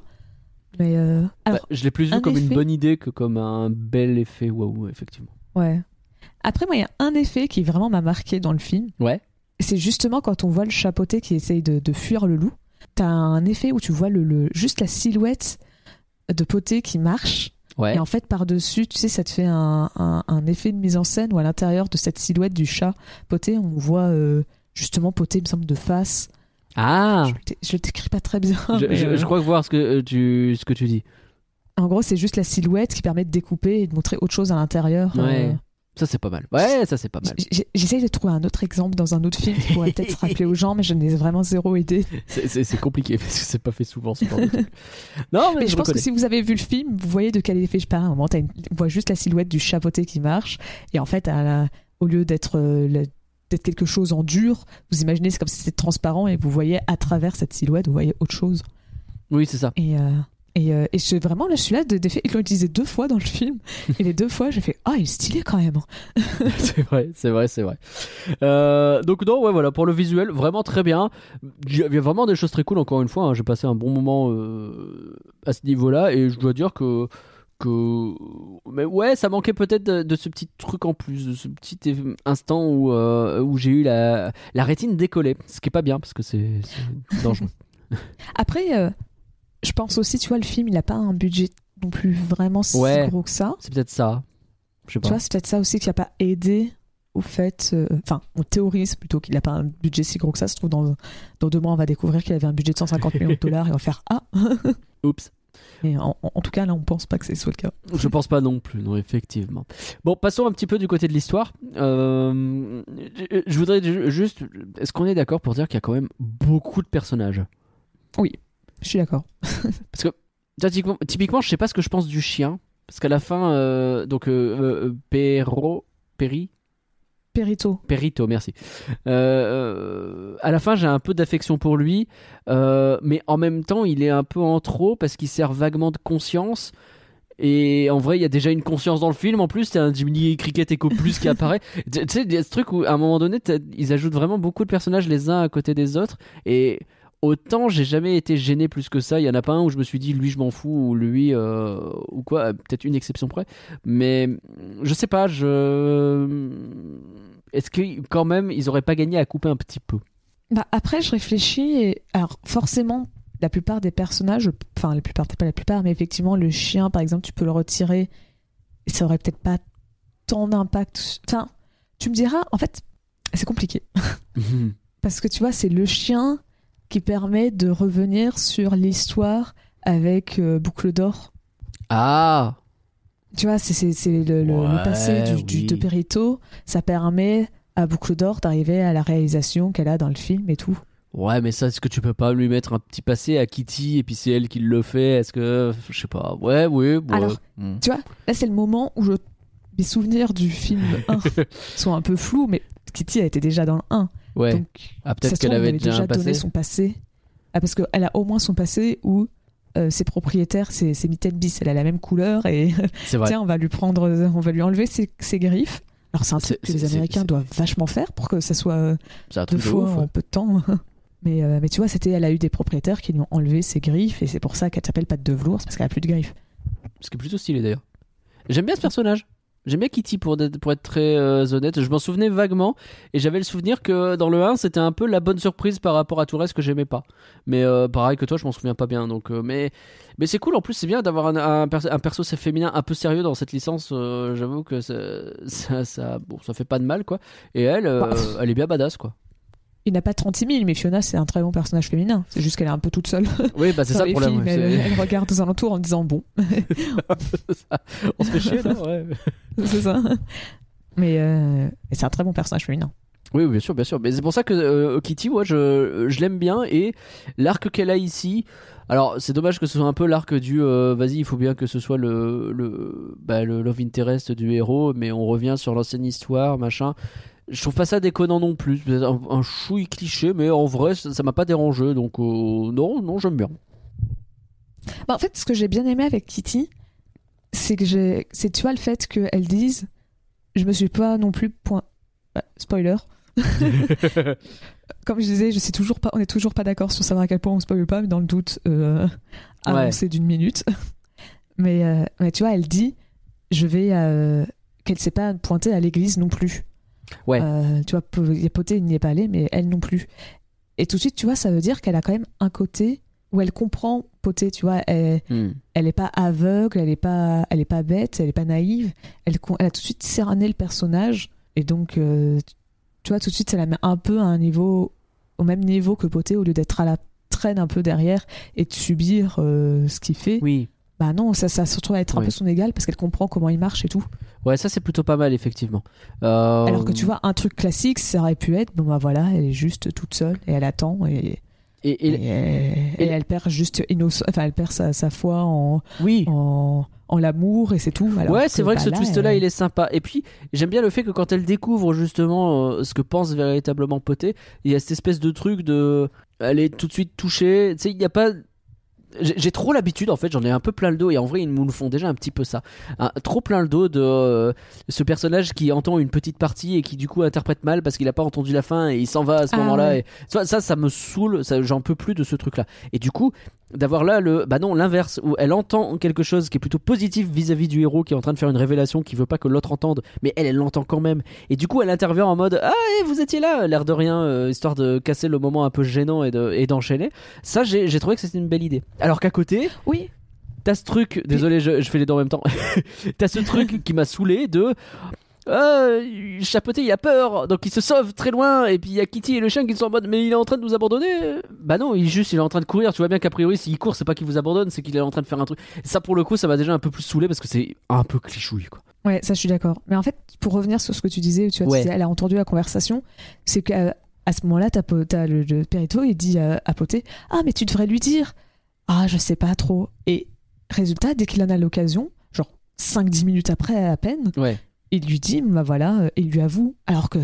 Mais euh, alors Bah, je l'ai plus vu un comme une bonne idée que comme un bel effet waouh, effectivement. ouais. Après moi il y a un effet qui vraiment m'a marqué dans le film. Ouais. c'est justement quand on voit le chapeauté qui essaye de, de fuir le loup. T'as un effet où tu vois le, le- juste la silhouette de poté qui marche. Ouais. Et en fait, par-dessus, tu sais, ça te fait un, un- un effet de mise en scène où à l'intérieur de cette silhouette du chat poté, on voit euh, justement poté, il me semble, de face. Ah Je le le décris pas très bien. je, mais, je- euh, je crois voir ce que, euh, tu, ce que tu dis. En gros, c'est juste la silhouette qui permet de découper et de montrer autre chose à l'intérieur. Ouais. Euh, Ça, c'est pas mal. Ouais, ça, c'est pas mal. J'essaye de trouver un autre exemple dans un autre film qui pourrait peut-être rappeler aux gens, mais je n'ai vraiment zéro idée. C'est- compliqué parce que c'est pas fait souvent ce genre de truc. Non, mais, Mais je, je pense que si vous avez vu le film, vous voyez de quel effet je parle. À un moment, une- on voit juste la silhouette du chapeauté qui marche. Et en fait, à la- au lieu d'être euh, d'être quelque chose en dur, vous imaginez c'est comme si c'était transparent et vous voyez à travers cette silhouette, vous voyez autre chose. Oui, c'est ça. Et, euh, et, euh, et je, vraiment, là, je suis là, de, d'effet, ils l'ont utilisé deux fois dans le film. et les deux fois, j'ai fait Ah, il est stylé quand même. c'est vrai, c'est vrai, c'est vrai. Euh, donc non, ouais, voilà, pour le visuel, vraiment très bien. Il y a vraiment des choses très cool. Encore une fois, hein, j'ai passé un bon moment euh, à ce niveau-là, et je dois dire que que mais ouais, ça manquait peut-être de, de ce petit truc en plus, de ce petit instant où euh, où j'ai eu la la rétine décollée, ce qui est pas bien parce que c'est dangereux. Après, euh, je pense aussi, tu vois, le film, il n'a pas un budget non plus vraiment si Ouais. gros que ça. C'est peut-être ça. Je sais Tu pas. vois, c'est peut-être ça aussi qui n'a pas aidé au fait. euh, Enfin, on théorise plutôt qu'il n'a pas un budget si gros que ça. Se trouve, dans, dans deux mois, on va découvrir qu'il avait un budget de 150 millions de dollars et on va faire Ah Oups. Et en, tout cas, là, on pense pas que c'est soit le cas. Je pense pas non plus, non, effectivement. Bon, passons un petit peu du côté de l'histoire. Euh, je, je voudrais ju- juste. Est-ce qu'on est d'accord pour dire qu'il y a quand même beaucoup de personnages? Je suis d'accord. Parce que, typiquement, typiquement, je sais pas ce que je pense du chien. Parce qu'à la fin, euh, donc, euh, euh, Perro. Perry Perito. Perito, merci. Euh, euh, à la fin, j'ai un peu d'affection pour lui, euh, mais en même temps, il est un peu en trop parce qu'il sert vaguement de conscience. Et en vrai, il y a déjà une conscience dans le film. En plus, t'as un Jiminy Cricket Echo Plus qui apparaît. Tu sais, il y a ce truc où, à un moment donné, ils ajoutent vraiment beaucoup de personnages les uns à côté des autres. Et autant, j'ai jamais été gêné plus que ça. Il y en a pas un où je me suis dit, lui, je m'en fous, ou lui, euh, ou quoi. Peut-être une exception près. Mais je sais pas, je. Est-ce que quand même, ils auraient pas gagné à couper un petit peu? Bah, après, je réfléchis et. Alors, forcément, la plupart des personnages, enfin, la plupart, pas la plupart, mais effectivement, le chien, par exemple, tu peux le retirer et ça aurait peut-être pas tant d'impact. Enfin, tu me diras, en fait, c'est compliqué. Parce que tu vois, c'est le chien qui permet de revenir sur l'histoire avec euh, Boucle d'Or. Ah Tu vois, c'est le, passé du, du- oui. de Perito. Ça permet à Boucle d'Or d'arriver à la réalisation qu'elle a dans le film et tout. Ouais, mais ça, est-ce que tu peux pas lui mettre un petit passé à Kitty et puis c'est elle qui le fait? Est-ce que. Je sais pas. Ouais, oui. ouais. Alors, Hmm. Tu vois, là, c'est le moment où je... mes souvenirs du film 1 sont un peu flous, mais Kitty a été déjà dans le 1. Ouais. Donc, ah, peut-être qu'elle avait avait déjà, donné son passé. Ah, parce qu'elle a au moins son passé où euh, ses propriétaires, c'est c'est Mitten Bis, elle a la même couleur et tiens, on va lui prendre, on va lui enlever ses, ses griffes. Alors, c'est un truc que les Américains doivent vachement faire pour que ça soit euh, deux de fois en peu de temps. Mais, euh, mais tu vois, c'était, elle a eu des propriétaires qui lui ont enlevé ses griffes et c'est pour ça qu'elle s'appelle pas de velours, c'est parce qu'elle a plus de griffes. Ce qui est plutôt stylé d'ailleurs. J'aime bien ce personnage. J'aime bien Kitty pour, être- pour être très euh, honnête. Je m'en souvenais vaguement et j'avais le souvenir que dans le 1 c'était un peu la bonne surprise par rapport à tout le reste que j'aimais pas. Mais euh, pareil que toi, je m'en souviens pas bien. Donc, euh, mais mais c'est cool. En plus, c'est bien d'avoir un, un, perso- un perso féminin un peu sérieux dans cette licence. J'avoue que ça, ça, ça- bon, ça fait pas de mal quoi. Et elle, Bah. elle est bien badass quoi. Il n'a pas 36 000, mais Fiona, c'est un très bon personnage féminin. C'est juste qu'elle est un peu toute seule Oui, bah c'est ça films. ouais, Elle, elle regarde aux alentours en disant bon, On se fait chier, non ouais. c'est ça. Mais euh, c'est un très bon personnage féminin. Oui, oui, bien sûr, bien sûr. Mais c'est pour ça que euh, Kitty, moi, je, je l'aime bien. Et l'arc qu'elle a ici, alors c'est dommage que ce soit un peu l'arc du euh, vas-y, il faut bien que ce soit le, le, bah, le love interest du héros, mais on revient sur l'ancienne histoire, machin. Je trouve pas ça déconnant non plus. C'est Un, un chouille cliché, mais en vrai, ça m'a pas dérangé. Donc, euh, non, non, j'aime bien. Bah, en fait, ce que j'ai bien aimé avec Kitty, c'est que j'ai, c'est tu vois le fait qu'elle dise, je me suis pas non plus point. bah, spoiler. Comme je disais, je sais toujours pas, on est toujours pas d'accord sur savoir à quel point on spoil pas, mais dans le doute, euh, avancé d'une minute. Mais, euh, mais tu vois, elle dit, je vais, euh, qu'elle s'est pas pointée à l'église non plus. Ouais. Euh, tu vois, Po- il y a Poté, il n'y est pas allé, mais elle non plus. Et tout de suite, tu vois, ça veut dire qu'elle a quand même un côté où elle comprend Poté, tu vois, elle, Hmm. elle est pas aveugle, elle est pas, elle est pas bête, elle est pas naïve. Elle a tout de suite cerné le personnage et donc, euh, tu vois, tout de suite, ça la met un peu à un niveau, au même niveau que Poté, au lieu d'être à la traîne un peu derrière et de subir euh, ce qu'il fait. Oui. Bah non, ça, ça se retrouve à être un peu son égal parce qu'elle comprend comment il marche et tout. Ouais, ça c'est plutôt pas mal, effectivement. Euh, Alors que tu vois, un truc classique, ça aurait pu être, bon bah voilà, elle est juste toute seule et elle attend et, Et, et, et- et et- elle perd juste innocent, enfin elle perd sa, sa foi en, oui. en, en l'amour et c'est tout. Alors ouais, c'est vrai que bah ce là, twist-là, elle- il est sympa. Et puis, j'aime bien le fait que quand elle découvre justement euh, ce que pense véritablement Poté, il y a cette espèce de truc de. Elle est tout de suite touchée. Tu sais, il n'y a pas. J'ai trop l'habitude en fait, j'en ai un peu plein le dos et en vrai ils nous le font déjà un petit peu ça. Trop plein le dos de euh, ce personnage qui entend une petite partie et qui du coup interprète mal parce qu'il a pas entendu la fin et il s'en va à ce Ah moment-là. ouais. Et... Ça, ça, ça me saoule, ça, j'en peux plus de ce truc-là. Et du coup, d'avoir là le bah non l'inverse où elle entend quelque chose qui est plutôt positif vis-à-vis du héros qui est en train de faire une révélation qui veut pas que l'autre entende mais elle elle l'entend quand même et du coup elle intervient en mode ah eh, vous étiez là l'air de rien euh, histoire de casser le moment un peu gênant et de- et d'enchaîner ça j'ai j'ai trouvé que c'était une belle idée alors qu'à côté Oui, T'as ce truc, désolé, je, je fais les deux en même temps. T'as ce truc qui m'a saoulé de. Euh, Chapoté, il a peur, donc il se sauve très loin. Et puis il y a Kitty et le chien qui sont en mode, mais il est en train de nous abandonner. Bah non, il est juste, il est en train de courir. Tu vois bien qu'a priori, s'il court, c'est pas qu'il vous abandonne, c'est qu'il est en train de faire un truc. Ça, pour le coup, ça m'a déjà un peu plus saoulé parce que c'est un peu clichouille, quoi. ouais, ça je suis d'accord. Mais en fait, pour revenir sur ce que tu disais, tu vois, tu Ouais. disais, elle a entendu la conversation, c'est qu'à à ce moment-là, t'as, le, le Périto, il dit à, à Poté, ah mais tu devrais lui dire. Ah, je sais pas trop. Et résultat, dès qu'il en a l'occasion, genre 5-10 minutes après à peine, Ouais. Il lui dit, bah voilà, euh, il lui avoue. Alors que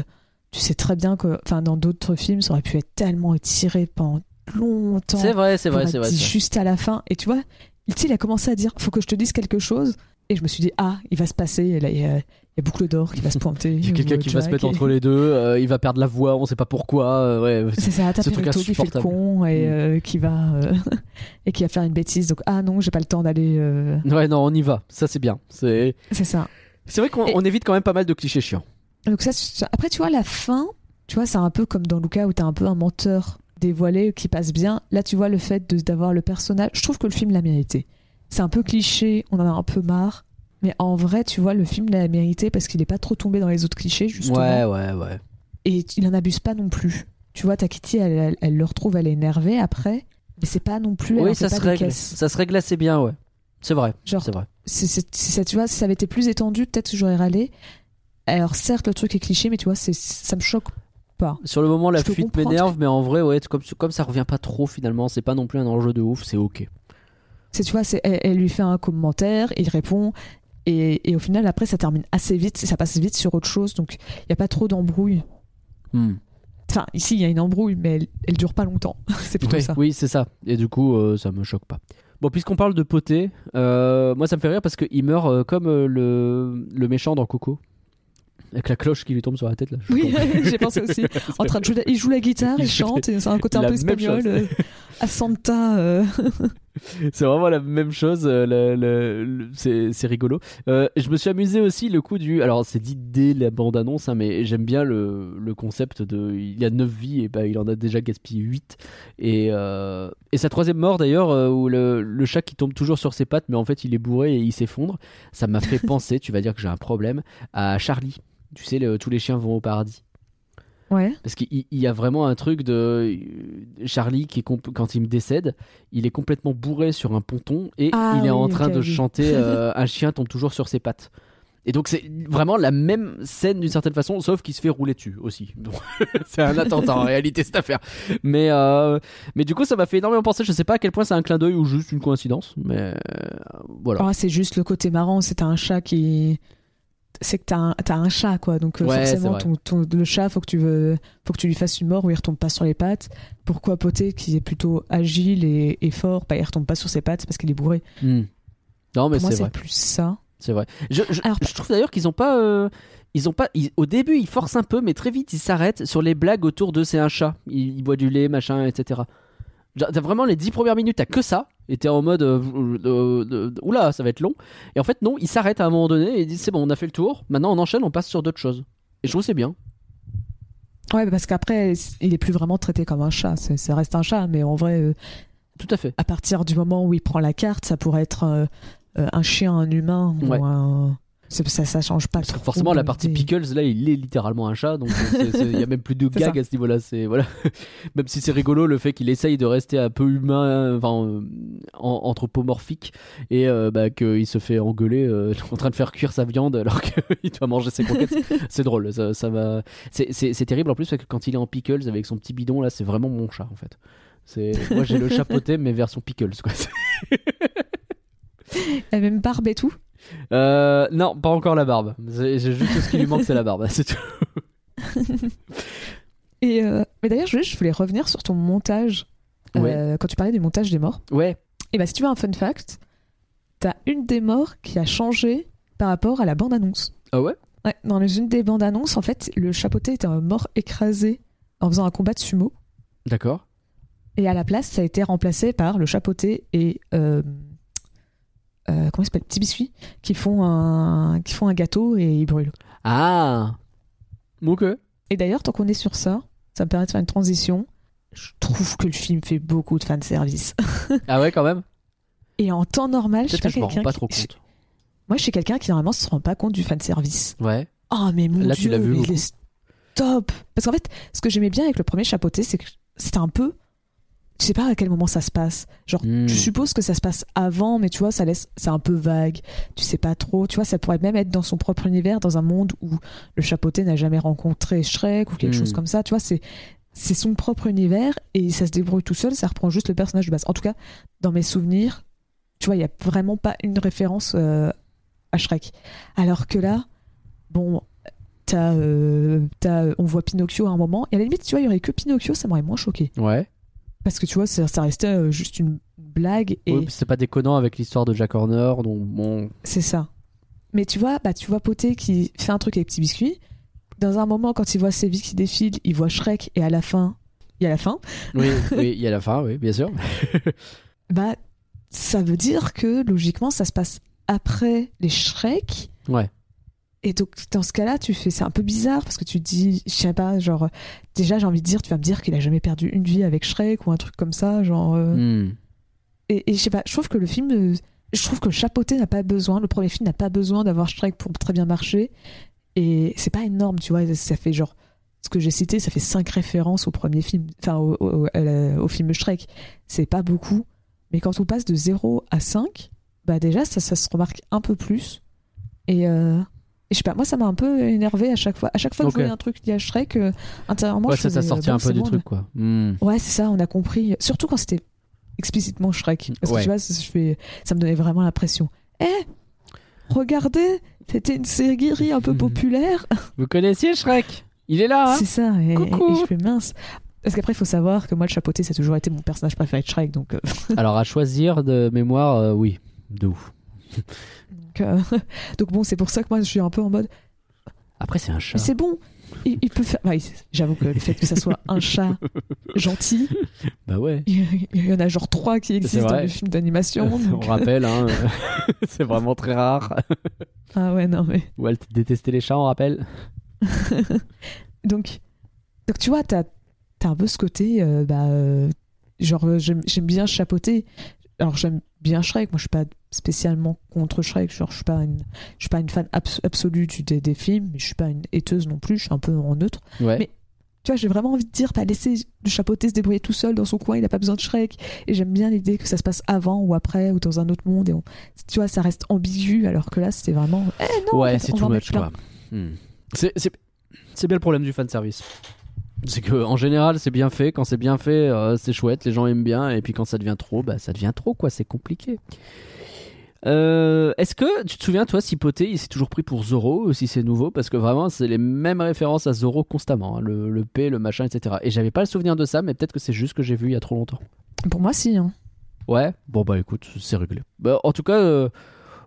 tu sais très bien que, enfin, dans d'autres films, ça aurait pu être tellement étiré pendant longtemps. C'est vrai, c'est vrai, c'est vrai. juste à la fin. Et tu vois, il, a commencé à dire faut que je te dise quelque chose. Et je me suis dit ah, il va se passer. Et là, il y a, il y a boucle d'or qui va se pointer. Il y a quelqu'un qui va se mettre entre les deux, euh, il va perdre la voix, on sait pas pourquoi. euh, ouais, C'est ça, t'as Ce truc qui fait le con et Mm. euh, qui va euh, et qui va faire une bêtise. Donc ah non, j'ai pas le temps d'aller. euh, ouais, non, on y va. Ça, c'est bien. C'est C'est ça. C'est vrai qu'on Et- on évite quand même pas mal de clichés chiants. Donc ça, après tu vois la fin, tu vois c'est un peu comme dans Luca où t'as un peu un menteur dévoilé qui passe bien. Là tu vois le fait de- d'avoir le personnage. Je trouve que le film l'a mérité. C'est un peu cliché, on en a un peu marre. Mais en vrai, tu vois, le film l'a mérité parce qu'il est pas trop tombé dans les autres clichés, justement. Ouais, ouais, ouais. Et il en abuse pas non plus. Tu vois, ta Kitty, elle, elle, elle le retrouve, elle est énervée après. Mais c'est pas non plus. Oui, ça se règle. Ça se règle assez bien, ouais. C'est vrai. Genre, C'est vrai. ça, tu vois, si ça avait été plus étendu, peut-être que j'aurais râlé. Alors, certes, le truc est cliché, mais tu vois, c'est, ça me choque pas. Sur le moment, la Je fuite m'énerve, mais en vrai, ouais, comme, comme ça revient pas trop finalement, c'est pas non plus un enjeu de ouf, c'est ok. C'est, tu vois, elle, elle lui fait un commentaire, il répond. Et, et au final, après, ça termine assez vite, ça passe vite sur autre chose. Donc, il n'y a pas trop d'embrouille. Hmm. Enfin, ici, il y a une embrouille, mais elle, elle dure pas longtemps. c'est plutôt Ouais, ça. Oui, c'est ça. Et du coup, euh, ça me choque pas. Bon, puisqu'on parle de poté, euh, moi ça me fait rire parce qu'il meurt euh, comme euh, le, le méchant dans Coco. Avec la cloche qui lui tombe sur la tête là. je Oui, j'ai pensé aussi. En train de jouer, il joue la guitare, Il chante, c'est un côté un la peu espagnol. chose. c'est vraiment la même chose. euh, le- le- le- c'est rigolo. Euh, je me suis amusé aussi le coup du. Alors, c'est dit dès la bande-annonce, hein, mais j'aime bien le, le concept de. Il a 9 vies et bah, il en a déjà gaspillé 8. Et, euh, et sa troisième mort d'ailleurs, où le, le chat qui tombe toujours sur ses pattes, mais en fait il est bourré et il s'effondre, ça m'a fait penser, tu vas dire que j'ai un problème, à Charlie. Tu sais, tous les chiens vont au paradis. Ouais. Parce qu'il il y a vraiment un truc de Charlie qui quand il me décède, il est complètement bourré sur un ponton et Ah il est oui, en train de oui. chanter euh, un chien tombe toujours sur ses pattes. Et donc c'est vraiment la même scène d'une certaine façon, sauf qu'il se fait rouler dessus aussi. Donc, c'est un attentat en réalité cette affaire. Mais euh, mais du coup ça m'a fait énormément penser. Je sais pas à quel point c'est un clin d'œil ou juste une coïncidence, mais euh, voilà. Ah, c'est juste le côté marrant, c'est un chat qui. C'est que t'as un, t'as un chat, quoi. Donc, euh, Ouais, forcément, ton, ton- le chat, faut que, tu veux, faut que tu lui fasses une mort où il retombe pas sur les pattes. Pourquoi Poté, qui est plutôt agile et, et fort, bah, il retombe pas sur ses pattes parce qu'il est bourré Hmm. Non mais c'est vrai. plus ça. C'est vrai. Je, je- Alors, je trouve d'ailleurs qu'ils ont pas. euh, ils ont pas. ils- au début, ils forcent un peu, mais très vite, ils s'arrêtent sur les blagues autour de c'est un chat. Il, il boit du lait, machin, etc. T'as vraiment les 10 premières minutes, t'as que ça. Et t'es en mode. euh, euh, oula, ça va être long. Et en fait, non, ils s'arrêtent à un moment donné et ils disent c'est bon, on a fait le tour. Maintenant, on enchaîne, on passe sur d'autres choses. Et je trouve c'est bien. Ouais, parce qu'après, il est plus vraiment traité comme un chat. Ça reste un chat, mais en vrai, euh, Tout à fait. à partir du moment où il prend la carte, ça pourrait être euh, un chien, un humain Ouais. ou un. Ça, ça change pas. Parce que trop forcément, la partie. Pickles, là, il est littéralement un chat, donc il n'y a même plus de gag ça. à ce niveau-là. C'est voilà, même si c'est rigolo le fait qu'il essaye de rester un peu humain, enfin euh, en- anthropomorphique, et euh, bah, qu'il se fait engueuler euh, en train de faire cuire sa viande alors qu'il doit manger ses croquettes. C'est- drôle, ça, ça va. C'est- terrible en plus parce que quand il est en Pickles avec son petit bidon là, c'est vraiment mon chat en fait. Moi j'ai le chapeauté mais version Pickles quoi. La même barbe et tout. Euh, non, pas encore la barbe. J'ai juste ce qui lui manque, c'est la barbe. C'est tout. Et euh, mais d'ailleurs, je voulais, je voulais revenir sur ton montage. euh, quand tu parlais des montages des morts. Ouais. Et bah, si tu veux un fun fact, t'as une des morts qui a changé par rapport à la bande-annonce. Ah ouais? Ouais, dans les- une des bandes-annonces, en fait, le chapeauté était un mort écrasé en faisant un combat de sumo. D'accord. Et à la place, ça a été remplacé par le chapeauté et. Euh, euh, comment s'appelle Petit biscuit, qui font, un, qui font un gâteau et ils brûlent. Ah. Ok. Et d'ailleurs, tant qu'on est sur ça, ça me permet de faire une transition. Je trouve que le film fait beaucoup de fanservice. Ah ouais, quand même. Et en temps normal, je suis pas quelqu'un pas qui- trop je- compte. Moi, je suis quelqu'un qui normalement se rend pas compte du fanservice. Ouais. Oh, mais mon Là, tu Dieu, l'as vu mais beaucoup. il est top. Parce qu'en fait, ce que j'aimais bien avec le premier chapeauté, c'est que c'était un peu. Tu sais pas à quel moment ça se passe. Genre, Hmm. tu supposes que ça se passe avant, mais tu vois, ça laisse. C'est un peu vague. Tu sais pas trop. Tu vois, ça pourrait même être dans son propre univers, dans un monde où le chapeauté n'a jamais rencontré Shrek ou quelque Hmm. chose comme ça. Tu vois, c'est. C'est son propre univers et ça se débrouille tout seul, ça reprend juste le personnage de base. En tout cas, dans mes souvenirs, tu vois, il y a vraiment pas une référence euh, à Shrek. Alors que là, bon, t'as, euh, t'as- on voit Pinocchio à un moment, et à la limite, tu vois, il y aurait que Pinocchio, ça m'aurait moins choqué. Ouais. Parce que tu vois, ça, ça restait euh, juste une blague, et puis c'est pas déconnant avec l'histoire de Jack Horner, donc bon. c'est ça. Mais tu vois, bah, tu vois Poté qui fait un truc avec Petit Biscuit. Dans un moment, quand il voit ses vies qui défilent, il voit Shrek, et à la fin, il y a la fin, Oui, oui, il y a la fin, oui, bien sûr. bah, ça veut dire que logiquement, ça se passe après les Shrek. Ouais. Et donc, dans ce cas-là, tu fais, c'est un peu bizarre parce que tu dis, je sais pas, genre, déjà, j'ai envie de dire, tu vas me dire qu'il a jamais perdu une vie avec Shrek ou un truc comme ça, genre. euh, Hmm. et, et je sais pas, je trouve que le film, euh, je trouve que le chapeauté n'a pas besoin, le premier film n'a pas besoin d'avoir Shrek pour très bien marcher. Et c'est pas énorme, tu vois, ça fait genre, ce que j'ai cité, ça fait cinq références au premier film, enfin, au, au film Shrek. C'est pas beaucoup. Mais quand on passe de 0 à 5, bah déjà, ça, ça se remarque un peu plus. Et, euh, et je sais pas, moi, ça m'a un peu énervé à chaque fois. À chaque fois que Ok. je voyais un truc lié à Shrek, euh, intérieurement, ouais, je ça, ça sortit euh, un peu du bon, truc, quoi. Hmm. Ouais, c'est ça, on a compris. Surtout quand c'était explicitement Shrek. Parce que tu vois, ça, je fais... ça me donnait vraiment l'impression. Eh Regardez C'était une série un peu populaire. Vous connaissiez Shrek? Il est là, hein? C'est ça. Et, Coucou. et je fais mince. Parce qu'après, il faut savoir que moi, le chapeauté, ça a toujours été mon personnage préféré de Shrek. Donc, euh, Alors, à choisir de mémoire, euh, oui, de ouf. donc, euh, donc bon, c'est pour ça que moi, je suis un peu en mode. Après, c'est un chat. C'est bon il, il peut faire. bah, J'avoue que le fait que ça soit un chat gentil, Bah ouais. il il y en a genre trois qui existent dans les films d'animation. On donc- rappelle, hein, euh, c'est vraiment très rare. Ah ouais, non mais. Walt détestait les chats, on rappelle. Donc, donc tu vois, t'as as un peu ce côté, euh, bah, euh, genre, euh, j'aime j'aime bien chapeauter. Alors, j'aime bien Shrek. Moi, je suis pas spécialement contre Shrek. Genre, je suis pas une, je suis pas une fan abs- absolue des, des films, mais je suis pas une hateuse non plus. Je suis un peu en neutre. Ouais. Mais- Tu vois, j'ai vraiment envie de dire, bah, laisser le chapeauter se débrouiller tout seul dans son coin. Il a pas besoin de Shrek. Et j'aime bien l'idée que ça se passe avant ou après ou dans un autre monde. Et on- tu vois, ça reste ambigu. Alors que là, c'était vraiment, eh non, on ouais, c'est en much, mettre plein. quoi. Hmm. C'est- C'est c'est bien le problème du fanservice. C'est que en général, c'est bien fait. Quand c'est bien fait, euh, c'est chouette, les gens aiment bien. Et puis quand ça devient trop, bah ça devient trop, quoi. C'est compliqué. Euh, Est-ce que tu te souviens, toi, si Poté, il s'est toujours pris pour Zoro ou si c'est nouveau? Parce que vraiment, c'est les mêmes références à Zoro constamment. hein, le, le P, le machin, etc. Et j'avais pas le souvenir de ça, mais peut-être que c'est juste que j'ai vu il y a trop longtemps. Pour moi, si. Hein. Ouais, bon bah écoute, c'est réglé. Bah, en tout cas, euh,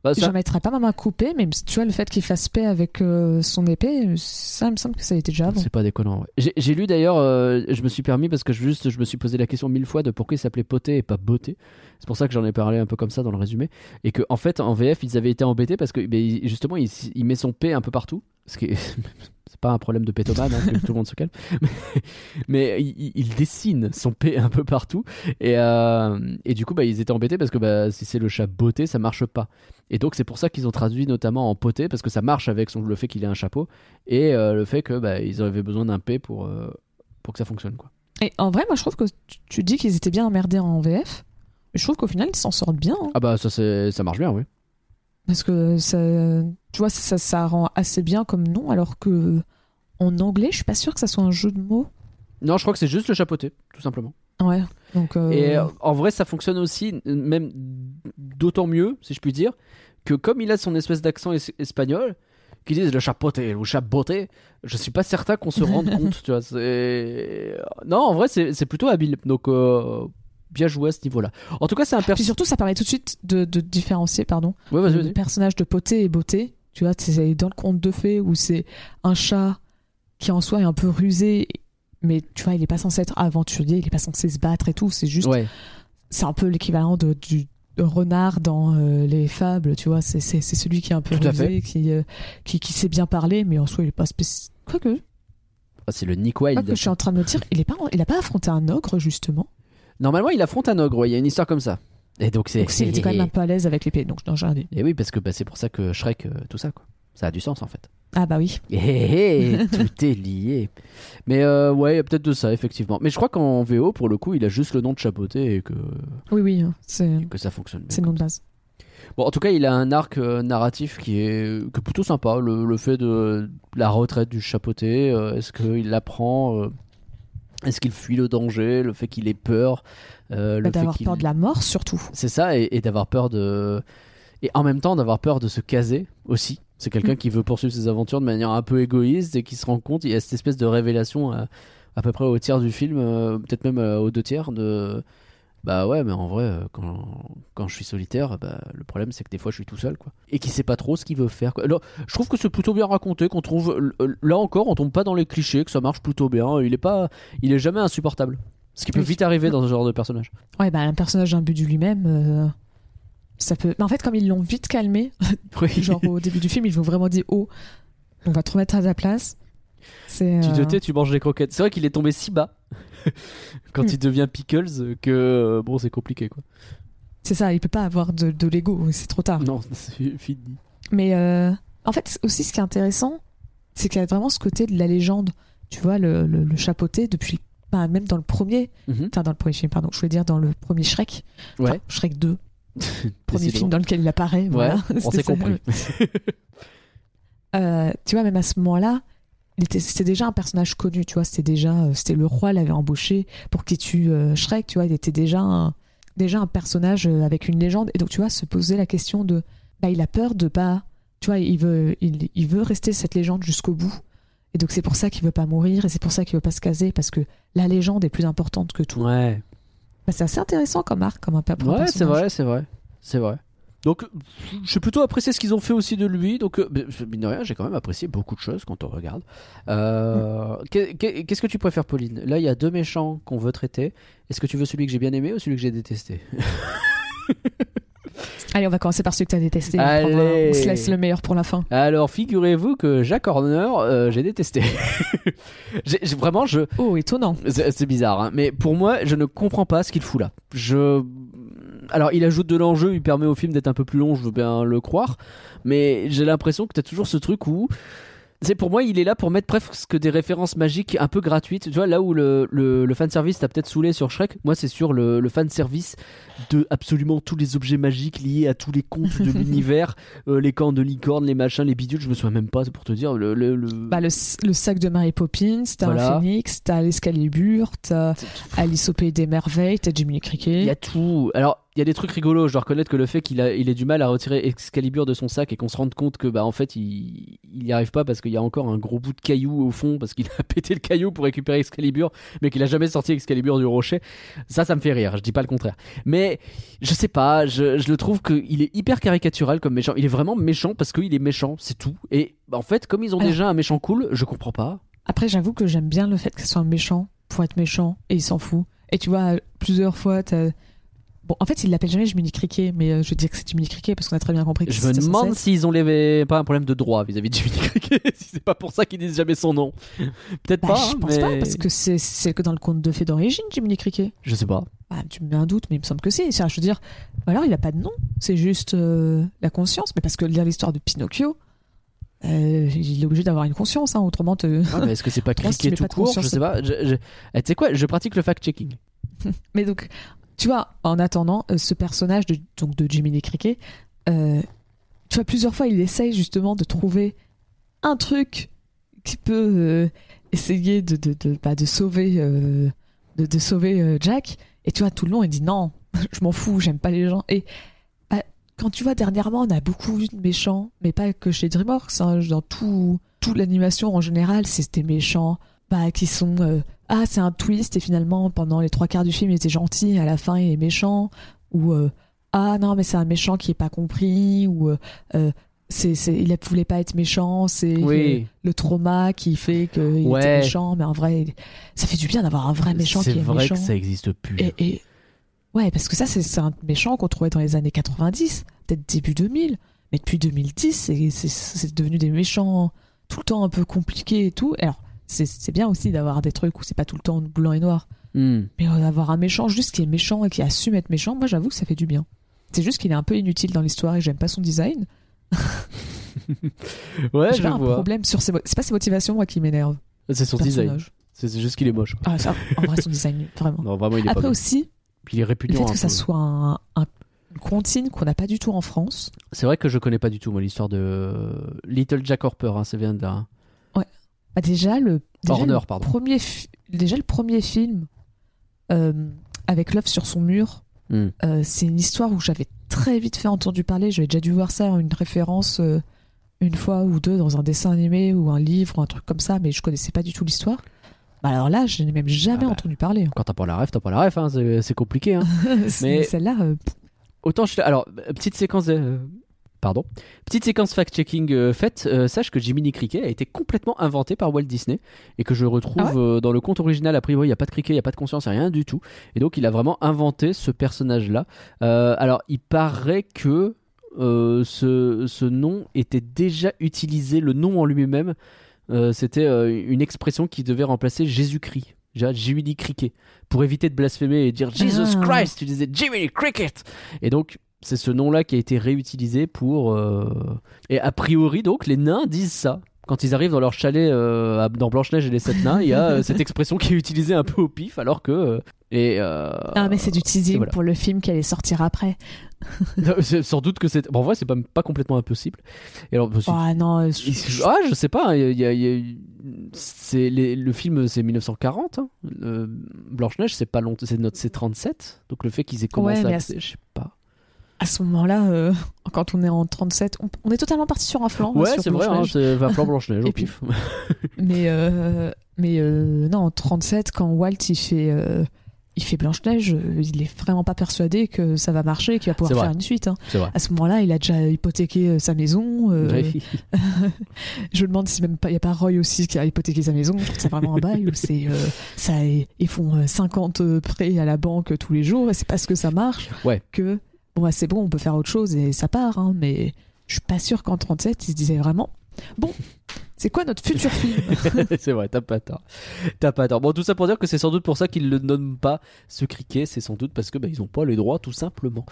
bah, ça- J'en mettrais pas ma main coupée, mais tu vois, le fait qu'il fasse paix avec euh, son épée, ça, il me semble que ça a été déjà avant. C'est pas déconnant. ouais. J'ai lu d'ailleurs, euh, je me suis permis parce que juste je me suis posé la question mille fois de pourquoi il s'appelait Poté et pas Beauté. C'est pour ça que j'en ai parlé un peu comme ça dans le résumé. Et que en fait en VF ils avaient été embêtés parce que ben, justement il, il met son P un peu partout. Ce qui est- c'est pas un problème de pétomane, hein, que tout le monde se calme. Mais, mais il, il dessine son P un peu partout. Et, euh, et du coup bah, ils étaient embêtés parce que bah, si c'est le chat Beauté ça marche pas. Et donc c'est pour ça qu'ils ont traduit notamment en Poté parce que ça marche avec son, le fait qu'il ait un chapeau et euh, le fait que bah, avaient besoin d'un P pour, euh, pour que ça fonctionne quoi. Et en vrai, moi, je trouve que tu, dis qu'ils étaient bien emmerdés en VF. Mais je trouve qu'au final, ils s'en sortent bien. hein. Ah bah ça marche bien oui. Parce que ça, tu vois, ça, ça rend assez bien comme nom, alors que en anglais, je suis pas sûre que ça soit un jeu de mots. Non je crois que c'est juste le chapeauté tout simplement. Ouais. Donc, euh, Et euh, en vrai ça fonctionne aussi même d'autant mieux si je puis dire que comme il a son espèce d'accent es- espagnol qu'ils disent le chapeauté ou chapeauté je suis pas certain qu'on se rende compte tu vois non en vrai c'est c'est plutôt habile donc euh, bien joué à ce niveau là en tout cas c'est un personnage surtout, ça permet tout de suite de, de différencier, pardon, ouais, vas-y, le personnage de Poté et Beauté. Tu vois, c'est dans le conte de fées où c'est un chat qui en soi est un peu rusé, mais tu vois, il est pas censé être aventurier, il est pas censé se battre et tout. C'est juste, ouais c'est un peu l'équivalent de, du de renard dans euh, les fables, tu vois. C'est celui qui est un peu Tout rusé, qui, euh, qui, qui sait bien parler, mais en soi, il est pas spécial. Quoique, Ah, c'est le Nick Wilde je suis en train de me dire, il est pas, il a pas affronté un ogre justement. Normalement, il affronte un ogre, ouais, il y a une histoire comme ça. Et donc c'est. Donc il était quand même un peu à l'aise avec l'épée. Donc rien dit. Et oui, parce que bah, c'est pour ça que Shrek, euh, tout ça, quoi. Ça a du sens en fait. Ah bah oui. Hé, hé, hé, tout est lié. Mais euh, ouais, il y a peut-être de ça, effectivement. Mais je crois qu'en VO, pour le coup, il a juste le nom de chapeauté et que, Oui oui, hein, c'est que ça fonctionne bien. c'est le nom de base. Bon, en tout cas, il a un arc euh, narratif qui est, que plutôt sympa. Le, le fait de la retraite du chapeauté, euh, est-ce qu'il l'apprend euh, Est-ce qu'il fuit le danger Le fait qu'il ait peur euh, le Bah, fait D'avoir peur de la mort surtout. C'est ça, et, et d'avoir peur de. Et en même temps, d'avoir peur de se caser aussi. C'est quelqu'un Mm. qui veut poursuivre ses aventures de manière un peu égoïste et qui se rend compte, il y a cette espèce de révélation à, à peu près au tiers du film, euh, peut-être même euh, aux deux tiers, de. Bah ouais, mais en vrai, euh, quand, quand je suis solitaire, bah, le problème c'est que des fois je suis tout seul, quoi. Et qui sait pas trop ce qu'il veut faire. Quoi. Alors, je trouve que c'est plutôt bien raconté, qu'on trouve. euh, Là encore, on tombe pas dans les clichés, que ça marche plutôt bien. Il est pas. Il est jamais insupportable. Ce qui peut Oui. vite arriver dans ce genre de personnage. Ouais bah un personnage imbu du lui-même. euh, Ça peut. Mais en fait, comme ils l'ont vite calmé, genre au début du film, ils ont vraiment dit oh, on va te remettre à ta place. Tu te tais, tu manges des croquettes. C'est vrai qu'il est tombé si bas quand Mm. il devient Pickles que euh, bon, c'est compliqué quoi. C'est ça, il peut pas avoir de, de l'ego, c'est trop tard. Non, c'est fini. Mais euh, en fait, aussi, ce qui est intéressant, c'est qu'il y a vraiment ce côté de la légende. Tu vois, le, le, le chapeauté depuis. bah, même dans le premier. Mhm. Enfin, dans le premier film, pardon. Je voulais dire dans le premier Shrek. Enfin. Shrek 2. Premier film dans lequel il apparaît. Ouais, voilà. on s'est compris. Euh, tu vois, même à ce moment-là, c'était déjà un personnage connu, tu vois, c'était déjà, euh, c'était le roi l'avait embauché pour qu'il tue euh, Shrek, tu vois, il était déjà un, déjà un personnage euh, avec une légende, et donc tu vois, se poser la question de, bah, il a peur de pas, tu vois, il veut, il, il veut rester cette légende jusqu'au bout, et donc c'est pour ça qu'il veut pas mourir, et c'est pour ça qu'il veut pas se caser, parce que la légende est plus importante que tout. Ouais. Bah, c'est assez intéressant comme arc, comme un, un Ouais, c'est vrai, c'est vrai. C'est vrai. Donc, j'ai plutôt apprécié ce qu'ils ont fait aussi de lui. Donc, euh, mine de rien, j'ai quand même apprécié beaucoup de choses quand on regarde. Euh, qu'est- qu'est- Qu'est-ce que tu préfères, Pauline? Là, il y a deux méchants qu'on veut traiter. Est-ce que tu veux celui que j'ai bien aimé ou celui que j'ai détesté? Allez, on va commencer par celui que tu as détesté. On, se laisse le meilleur pour la fin. Alors, figurez-vous que Jack Horner, euh, j'ai détesté. Vraiment, je, Oh, étonnant. C'est c'est bizarre, hein, mais pour moi, je ne comprends pas ce qu'il fout là. Je. Alors, il ajoute de l'enjeu, il permet au film d'être un peu plus long, je veux bien le croire, mais j'ai l'impression que t'as toujours ce truc où. C'est pour moi, il est là pour mettre presque des références magiques un peu gratuites. Tu vois, là où le, le, le fanservice t'a peut-être saoulé sur Shrek, moi c'est sur le, le fanservice de absolument tous les objets magiques liés à tous les contes de l'univers, euh, les camps de licorne, les machins, les bidules, je me souviens même pas, c'est pour te dire. Le, le, le- Bah, le, sac de Mary Poppins, t'as Voilà. un phénix, t'as l'Escalibur, t'as Alice au Pays des Merveilles, t'as Jiminy Cricket. Il y a tout. Alors, il y a des trucs rigolos. Je dois reconnaître que le fait qu'il il ait du mal à retirer Excalibur de son sac et qu'on se rende compte que, bah, en fait, il, il y arrive pas parce qu'il y a encore un gros bout de caillou au fond parce qu'il a pété le caillou pour récupérer Excalibur, mais qu'il a jamais sorti Excalibur du rocher. Ça, ça me fait rire. Je dis pas le contraire. Mais je sais pas. Je, je le trouve qu'il est hyper caricatural comme méchant. Il est vraiment méchant parce qu'il est méchant. C'est tout. Et bah, en fait, comme ils ont Alors- déjà un méchant cool, je comprends pas. Après, j'avoue que j'aime bien le fait que ce soit un méchant pour être méchant et il s'en fout. Et tu vois, plusieurs fois, t'as. Bon, en fait, il l'appelle jamais Jiminy Cricket, mais euh, je dire que c'est Jiminy Cricket parce qu'on a très bien compris que Je me demande s'ils ont les... pas un problème de droit vis-à-vis de Jiminy Cricket, si c'est pas pour ça qu'ils disent jamais son nom. Peut-être Bah, pas, je hein, pense mais... pas, parce que c'est que dans le conte de fées d'origine, Jiminy Cricket. Je sais pas. Bah, tu me mets un doute, mais il me semble que c'est. Enfin, Je veux dire, alors il a pas de nom, c'est juste euh, la conscience. Mais parce que lire l'histoire de Pinocchio, euh, il est obligé d'avoir une conscience, hein, autrement te. Mais est-ce que c'est pas si Cricket tout court? Je sais pas. Je, je- Eh, Tu sais quoi? Je pratique le fact-checking. Mais donc, tu vois, en attendant, euh, ce personnage de, donc de Jiminy Cricket, euh, tu vois, plusieurs fois, il essaye justement de trouver un truc qui peut euh, essayer de, de, de, bah, de sauver, de, de sauver Jack. Et tu vois, tout le long, il dit non, je m'en fous, j'aime pas les gens. Et bah, quand tu vois, dernièrement, on a beaucoup vu de méchants, mais pas que chez DreamWorks, hein, dans tout, toute l'animation en général, c'est des méchants bah, qui sont. euh, ah, c'est un twist, et finalement, pendant les trois quarts du film, il était gentil, et à la fin, il est méchant. Ou euh, ah non, mais c'est un méchant qui est pas compris. Ou euh, c'est, c'est, il ne voulait pas être méchant, c'est Oui. le trauma qui fait qu'il Ouais. était méchant, mais en vrai, ça fait du bien d'avoir un vrai méchant C'est qui est vrai méchant. que ça existe plus. Et, et- ouais, parce que ça, c'est c'est un méchant qu'on trouvait dans les années 90, peut-être début 2000. Mais depuis 2010, c'est- c'est c'est devenu des méchants tout le temps un peu compliqués et tout. Alors, c'est c'est bien aussi d'avoir des trucs où c'est pas tout le temps blanc et noir. Hmm. Mais euh, d'avoir un méchant juste qui est méchant et qui assume être méchant, moi j'avoue que ça fait du bien. C'est juste qu'il est un peu inutile dans l'histoire et j'aime pas son design. Ouais, J'ai un vois. problème sur ses. C'est pas ses motivations moi qui m'énerve. C'est son design. C'est c'est juste qu'il est moche. Ah, ça, en vrai, son design, vraiment. Non, vraiment, il est Après pas. bien. aussi, il est le répugnant. fait un que ça peu. soit un, un- une comptine qu'on n'a pas du tout en France. C'est vrai que je connais pas du tout moi l'histoire de Little Jack Horper. Hein, ça vient de là. Bah déjà le déjà Horner, le pardon. premier déjà le premier film euh, avec l'œuf sur son mur, Hmm. euh, c'est une histoire où j'avais très vite fait entendu parler. J'avais déjà dû voir ça une référence euh, une fois ou deux dans un dessin animé ou un livre ou un truc comme ça, mais je connaissais pas du tout l'histoire. Bah alors là, je n'ai même jamais Ah bah. entendu parler. Quand t'as pas la ref, t'as pas la ref. Hein, c'est compliqué. Hein. mais celle-là, Autant je. Alors, petite séquence. de- Pardon. Petite séquence fact-checking euh, faite. euh, sache que Jiminy Cricket a été complètement inventé par Walt Disney et que je retrouve Ah ouais euh, dans le conte original. A priori, il n'y a pas de cricket, il n'y a pas de conscience, rien du tout. Et donc, il a vraiment inventé ce personnage-là. Alors, il paraît que ce, ce nom était déjà utilisé, le nom en lui-même. C'était une expression qui devait remplacer Jésus-Christ. Déjà, Jiminy Cricket. Pour éviter de blasphémer et dire Jesus Ah. Christ, tu disais Jiminy Cricket. Et donc, c'est ce nom-là qui a été réutilisé pour. euh, Et a priori, donc, les nains disent ça. Quand ils arrivent dans leur chalet euh, dans Blanche-Neige et les sept nains, il y a euh, cette expression qui est utilisée un peu au pif, alors que. euh, Et, ah mais c'est du teasing voilà. pour le film qui allait sortir après. non, sans doute que c'est. Bon, en vrai, c'est pas, pas complètement impossible. Et alors, parce Ah non, je- ah, je sais pas. hein, il y a- il y a- c'est les- le film, c'est 1940. hein. Blanche-Neige, c'est pas longtemps. C'est notre C37. Donc le fait qu'ils aient commencé Ouais, à Je sais pas. À ce moment-là, euh, quand on est en 37, on, on est totalement parti sur un flanc. hein, Ouais, c'est vrai, hein, c'est va plan Blanche-Neige au pif. Mais, euh, mais euh, non, en 37, quand Walt il fait, il fait Blanche-Neige, il est vraiment pas persuadé que ça va marcher et qu'il va pouvoir faire une suite. hein. À ce moment-là, il a déjà hypothéqué sa maison. Oui. je me demande si même pas il y a pas Roy aussi qui a hypothéqué sa maison. Je trouve que C'est vraiment un bail où c'est ça ils font euh, 50 prêts à la banque tous les jours et c'est parce que ça marche Ouais. que bon bah, c'est bon, on peut faire autre chose et ça part hein, mais je suis pas sûr qu'en 37, il se disait vraiment bon, c'est quoi notre futur film? C'est vrai, t'as pas tort. T'as pas tort. Bon, tout ça pour dire que c'est sans doute pour ça qu'ils le nomment pas ce criquet. C'est sans doute parce que bah, ils ont pas les droits, tout simplement.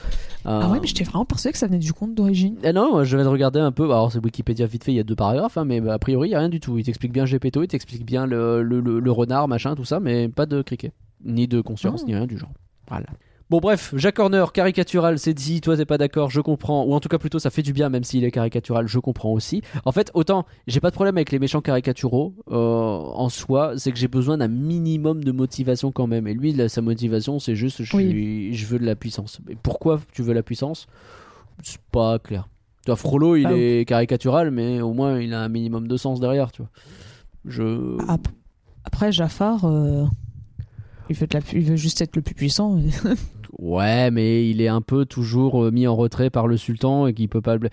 Ah Euh, ouais, mais j'étais vraiment persuadé que ça venait du conte d'origine. Ah non, je viens de regarder un peu. Alors, c'est Wikipédia vite fait, il y a deux paragraphes, hein, mais bah, a priori, il y a rien du tout. Il t'explique bien Gepetto, il t'explique bien le, le, le- le renard, machin, tout ça, mais pas de criquet. Ni de conscience, Oh. ni rien du genre. Voilà. Bon, bref, Jack Horner, caricatural, c'est dit, toi t'es pas d'accord, je comprends. Ou en tout cas, plutôt, ça fait du bien, même s'il est caricatural, je comprends aussi. En fait, autant, j'ai pas de problème avec les méchants caricaturaux euh, en soi, c'est que j'ai besoin d'un minimum de motivation quand même. Et lui, là, sa motivation, c'est juste, je, Oui. suis- je veux de la puissance. Mais pourquoi tu veux la puissance? C'est pas clair. Toi, Frollo, il Bah, est caricatural, mais au moins il a un minimum de sens derrière, tu vois. Je. Après, Jafar, euh, il, veut de la pu- il veut juste être le plus puissant. Ouais, mais il est un peu toujours euh, mis en retrait par le sultan et qu'il peut pas le.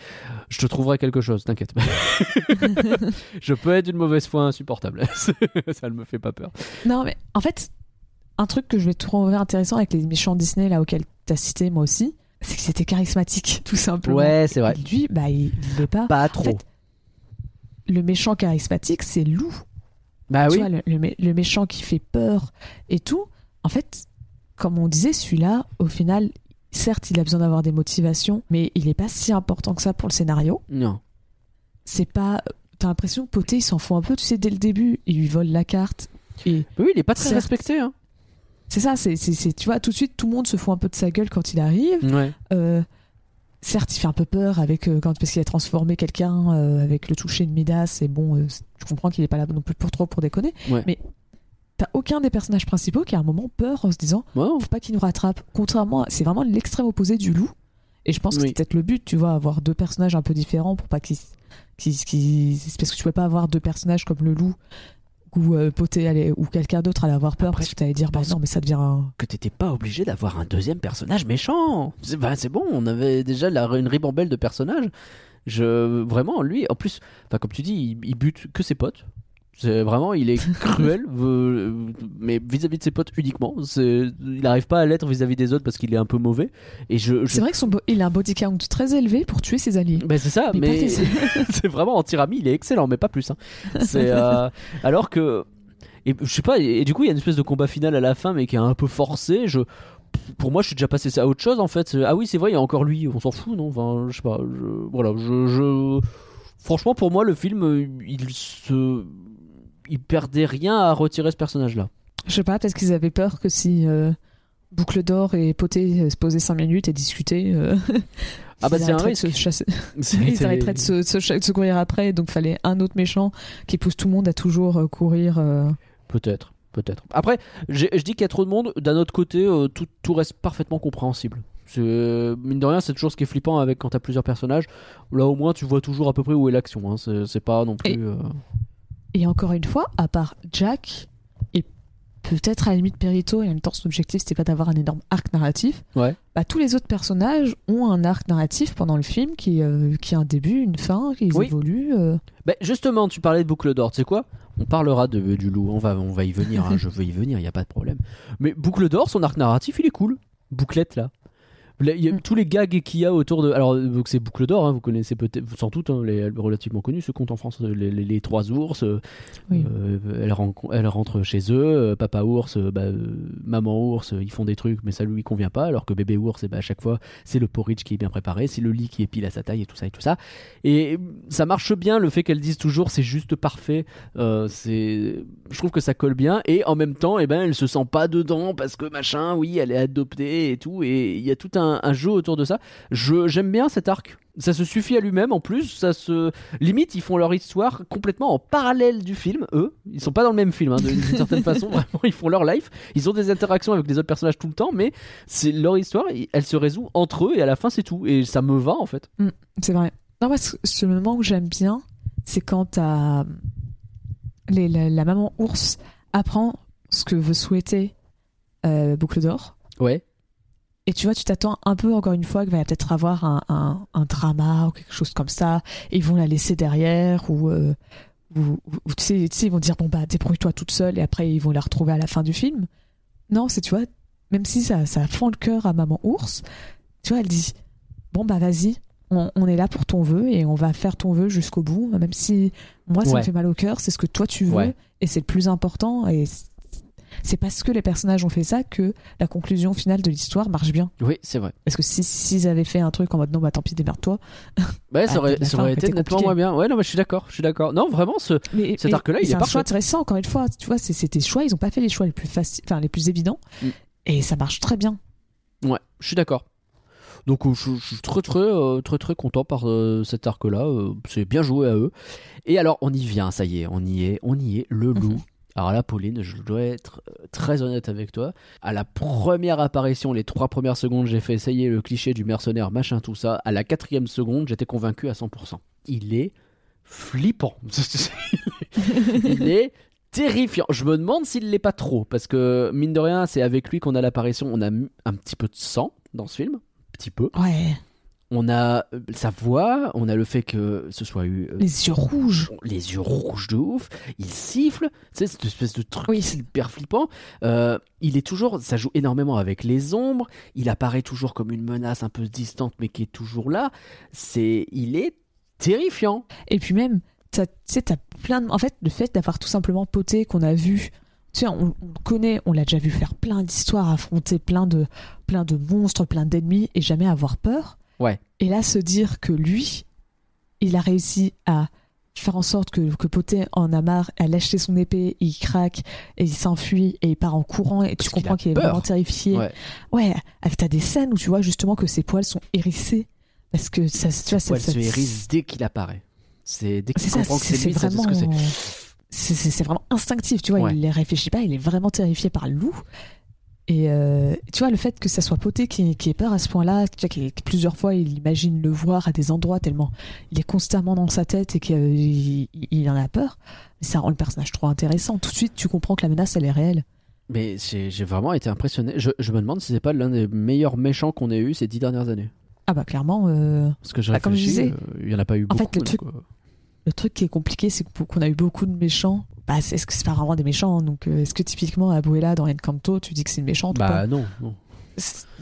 Je te trouverai quelque chose, t'inquiète. je peux être d'une mauvaise foi insupportable. Ça ne me fait pas peur. non, mais en fait, un truc que je vais trouver intéressant avec les méchants Disney là auxquels t'as cité moi aussi, c'est qu'ils étaient charismatiques, tout simplement. Ouais, c'est vrai. Et lui, bah, il l'est pas. Pas trop. fait, Le méchant charismatique, c'est Lou. bah Tu oui. vois, le, le mé- le méchant qui fait peur et tout. En fait, comme on disait, celui-là, au final, certes, il a besoin d'avoir des motivations, mais il est pas si important que ça pour le scénario. Non. C'est pas. T'as l'impression que Poté, il s'en fout un peu, tu sais, dès le début, il lui vole la carte. Et oui, il est pas très Certes. respecté. Hein. c'est ça, c'est, tu vois, tout de suite, tout le monde se fout un peu de sa gueule quand il arrive. Ouais. Euh, certes, il fait un peu peur avec euh, quand parce qu'il a transformé quelqu'un euh, avec le toucher de Midas. Et bon, tu comprends qu'il est pas là non plus pour trop pour déconner. Ouais. Mais t'as aucun des personnages principaux qui a un moment peur en se disant, Ouais, faut pas qu'il nous rattrape. Contrairement, c'est vraiment l'extrême opposé du loup. Et je pense que c'est peut-être le but, tu vois, avoir deux personnages un peu différents pour pas qu'ils, qu'ils- c'est parce que tu peux pas avoir deux personnages comme le loup ou euh, Poté allait- ou quelqu'un d'autre allait avoir peur Après, parce que t'allais dire, bah non, mais ça devient un... que t'étais pas obligé d'avoir un deuxième personnage méchant. C'est bah, c'est bon, on avait déjà la, une ribambelle de personnages. Je vraiment lui, en plus, enfin comme tu dis, il, il bute que ses potes. C'est vraiment, il est cruel, euh, mais vis-à-vis de ses potes uniquement. Il n'arrive pas à l'être vis-à-vis des autres parce qu'il est un peu mauvais. Et je, je- C'est vrai que son il a un body count très élevé pour tuer ses alliés. Ben, c'est ça, Mais c'est vraiment en tirami, il est excellent, mais pas plus. hein. Euh, alors que et je sais pas, et, et du coup il y a une espèce de combat final à la fin, mais qui est un peu forcé. Je pour moi, je suis déjà passé à autre chose en fait. Ah oui, c'est vrai, il y a encore lui, on s'en fout, non? Enfin, je sais pas. je- voilà, je, je- franchement, pour moi, le film, il se, il perdait rien à retirer ce personnage-là. Je sais pas, peut-être qu'ils avaient peur que si euh, Boucle d'Or et Poté euh, se posaient 5 minutes et discutaient. euh, Ah bah, ils c'est un arrêteraient de risque. se chasser- Ils arrêteraient de se, se cha- de se courir après, donc fallait un autre méchant qui pousse tout le monde à toujours euh, courir. euh. Peut-être, peut-être. Après, je dis qu'il y a trop de monde. D'un autre côté, tout, tout reste parfaitement compréhensible. Mine de rien, c'est toujours ce qui est flippant avec quand t'as plusieurs personnages. Là, au moins, tu vois toujours à peu près où est l'action. hein. C'est pas non plus. Euh, Et encore une fois, à part Jack et peut-être à la limite Perito, et en même temps son objectif c'était pas d'avoir un énorme arc narratif, Ouais. bah, tous les autres personnages ont un arc narratif pendant le film qui, euh, qui a un début, une fin, qui Oui. évoluent. euh. Ben, justement, tu parlais de Boucle d'Or. Tu sais quoi? On parlera de, du loup. On va, on va y venir. hein. Je veux y venir, il y a pas de problème. Mais Boucle d'Or, son arc narratif, il est cool. Bouclette, là. Il y a Mm. tous les gags qu'il y a autour de. Alors, donc c'est Boucle d'Or, hein, vous connaissez peut-être, sans doute, hein, les relativement connus, ce conte en France, les, les- les trois ours. euh, Oui. euh, elle, rentre chez eux, euh, papa ours, euh, bah, euh, maman ours, euh, ils font des trucs, mais ça lui convient pas, alors que bébé ours, eh ben, à chaque fois, c'est le porridge qui est bien préparé, c'est le lit qui est pile à sa taille et tout ça et tout ça. Et euh, ça marche bien le fait qu'elle dise toujours c'est juste parfait. euh, c'est, je trouve que ça colle bien et en même temps, eh ben, elle se sent pas dedans parce que machin, oui, elle est adoptée et tout, et il y a tout un, un jeu autour de ça. Je, j'aime bien cet arc. Ça se suffit à lui-même en plus. Ça se limite, ils font leur histoire complètement en parallèle du film. Eux, ils sont pas dans le même film hein, d'une certaine façon. Vraiment, ils font leur life. Ils ont des interactions avec les autres personnages tout le temps, mais c'est leur histoire. Elle se résout entre eux et à la fin c'est tout. Et ça me va en fait. C'est vrai. Non, moi, ce, ce moment que j'aime bien, c'est quand les- la, la maman ours apprend ce que veut souhaiter euh, Boucle d'Or. Ouais. Et tu vois, tu t'attends un peu, encore une fois, qu'il va peut-être avoir un, un, un drama ou quelque chose comme ça. Et ils vont la laisser derrière ou, euh, ou, ou- ou tu, sais, tu sais, ils vont dire, bon, bah, débrouille-toi toute seule et après, ils vont la retrouver à la fin du film. Non, c'est, tu vois, même si ça, ça fend le cœur à maman ours, tu vois, elle dit, bon, bah, vas-y, on, on est là pour ton vœu et on va faire ton vœu jusqu'au bout. Même si moi, ça Ouais. me fait mal au cœur, c'est ce que toi, tu veux Ouais. et c'est le plus important. Et c'est parce que les personnages ont fait ça que la conclusion finale de l'histoire marche bien. Oui, c'est vrai. Parce que si s'ils avaient fait un truc en mode non bah tant pis démerde-toi. Ouais, ça Ah, aurait, ça été nettement moins bien. Ouais, non, mais je suis d'accord. Je suis d'accord. Non, vraiment, ce. Mais Cet arc-là, il est c'est un parfait. choix intéressant encore une fois. Tu vois, c'est- c'était choix. Ils ont pas fait les choix les plus faciles, enfin les plus évidents. Mm. Et ça marche très bien. Ouais, je suis d'accord. Donc euh, je, suis très très euh, très très content par euh, cet arc-là. euh, c'est bien joué à eux. Et alors on y vient, ça y est, on y est, on y est. Le loup. Alors là, Pauline, je dois être euh, très honnête avec toi. À la première apparition, les trois premières secondes, j'ai fait essayer le cliché du mercenaire, machin, tout ça. À la quatrième seconde, j'étais convaincu à 100%. Il est flippant. il est terrifiant. Je me demande s'il l'est pas trop, parce que mine de rien, c'est avec lui qu'on a l'apparition. On a un petit peu de sang dans ce film, un petit peu. Ouais. On a sa voix, on a le fait que ce soit eu euh, Les yeux rouges. les yeux rouges de ouf, il siffle, tu sais, cette espèce de truc Oui. hyper flippant. Euh, il est toujours, ça joue énormément avec les ombres, il apparaît toujours comme une menace un peu distante, mais qui est toujours là. C'est, il est terrifiant. Et puis même, tu sais, t'as plein de... En fait, le fait d'avoir tout simplement poté qu'on a vu... Tu sais, on, on le connaît, on l'a déjà vu faire plein d'histoires, affronter plein de, plein de monstres, plein d'ennemis, et jamais avoir peur. Ouais. Et là, se dire que lui, il a réussi à faire en sorte que, que Poté en a marre, à lâcher son épée, il craque, et il s'enfuit, et il part en courant, et Parce tu comprends qu'il est vraiment terrifié. Ouais. Ouais, avec- t'as des scènes où tu vois justement que ses poils sont hérissés. Parce que ça, tu vois, ça- se hérisse dès qu'il apparaît. C'est dès qu'il c'est ça, comprend que c'est lui, ce vraiment. c'est. Instinctif, tu vois. Ouais. Il les réfléchit pas, il est vraiment terrifié par le loup. Et euh, tu vois, le fait que ça soit Poté qui, qui ait peur à ce point-là, tu vois, qui- plusieurs fois il imagine le voir à des endroits tellement il est constamment dans sa tête et qu'il il, il en a peur, ça rend le personnage trop intéressant. Tout de suite, tu comprends que la menace, elle est réelle. Mais j'ai vraiment été impressionné. Je, je me demande si c'est pas l'un des meilleurs méchants qu'on ait eu ces dix dernières années. Ah bah clairement, euh, Parce que je Bah, comme je réfléchis, disais, euh, il y en a pas eu en beaucoup. fait, le truc- euh, le truc qui est compliqué, c'est qu'on a eu beaucoup de méchants. Bah, est-ce que c'est pas vraiment des méchants Donc, euh, est-ce que typiquement Abuela dans Encanto, tu dis que c'est une méchante ou pas Bah non,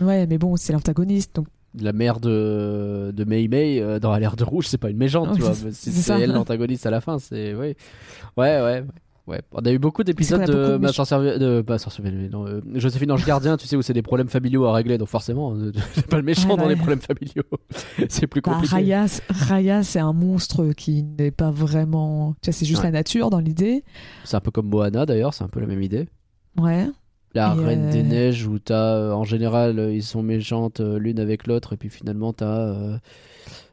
Ouais, mais bon, c'est l'antagoniste, donc la mère de, de Mei Mei euh, dans Alerte Rouge, c'est pas une méchante, tu vois. c'est- elle l'antagoniste à la fin. C'est ouais, ouais, ouais. Ouais, on a eu beaucoup d'épisodes de, sorcière, de sorcière, non, euh, Joséphine Ange Gardien, tu sais où c'est des problèmes familiaux à régler, donc forcément, euh, c'est pas le méchant Ouais, dans ouais. les problèmes familiaux. c'est plus bah, compliqué. Raya, Raya, c'est un monstre qui n'est pas vraiment. Tu vois, c'est juste Ouais. la nature dans l'idée. C'est un peu comme Moana d'ailleurs, c'est un peu la même idée. Ouais. La Et, Reine euh, des Neiges où t'as, euh, en général, euh, ils sont méchantes euh, l'une avec l'autre, et puis finalement t'as, euh,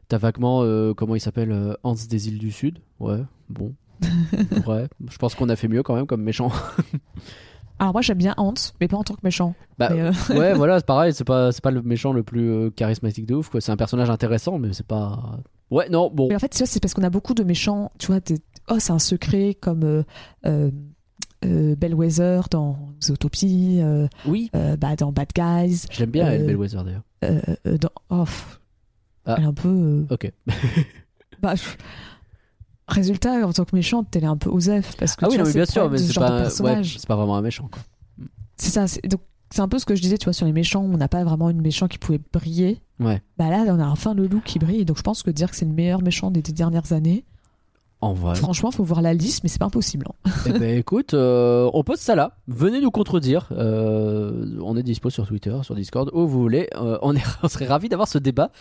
t'as vaguement, euh, comment il s'appelle, euh, Hans des îles du Sud. Ouais, bon. ouais, je pense qu'on a fait mieux quand même comme méchant. Alors, moi, j'aime bien Hans, mais pas en tant que méchant. Bah, euh, ouais, voilà, c'est pareil, c'est pas, pas le méchant le plus euh, charismatique de ouf, quoi. C'est un personnage intéressant, mais c'est pas. Ouais, non, bon. Mais en fait, c'est parce qu'on a beaucoup de méchants. Tu vois, des- oh, c'est un secret comme euh, euh, Bellwether dans Zootopie, Oui, bah, dans Bad Guys. je l'aime bien, elle, Bellwether d'ailleurs. dans. Oh, Ah. Elle est un peu. Ok. bah, pff. Résultat, en tant que méchante, elle est un peu Osef. Parce que Ah tu oui, non, mais bien sûr, mais ce c'est genre de pas, ouais, pas vraiment un méchant. C'est ça. Donc, c'est un peu ce que je disais, tu vois, sur les méchants, on n'a pas vraiment une méchant qui pouvait briller. Ouais. Bah là, on a enfin le loup qui brille. Donc, je pense que dire que c'est le meilleur méchant des dernières années, En vrai. franchement, faut voir la liste, mais c'est pas impossible. hein. Eh ben écoute, euh, on pose ça là. Venez nous contredire. Euh, on est dispo sur Twitter, sur Discord, où vous voulez. Euh, on, est, on serait ravis d'avoir ce débat.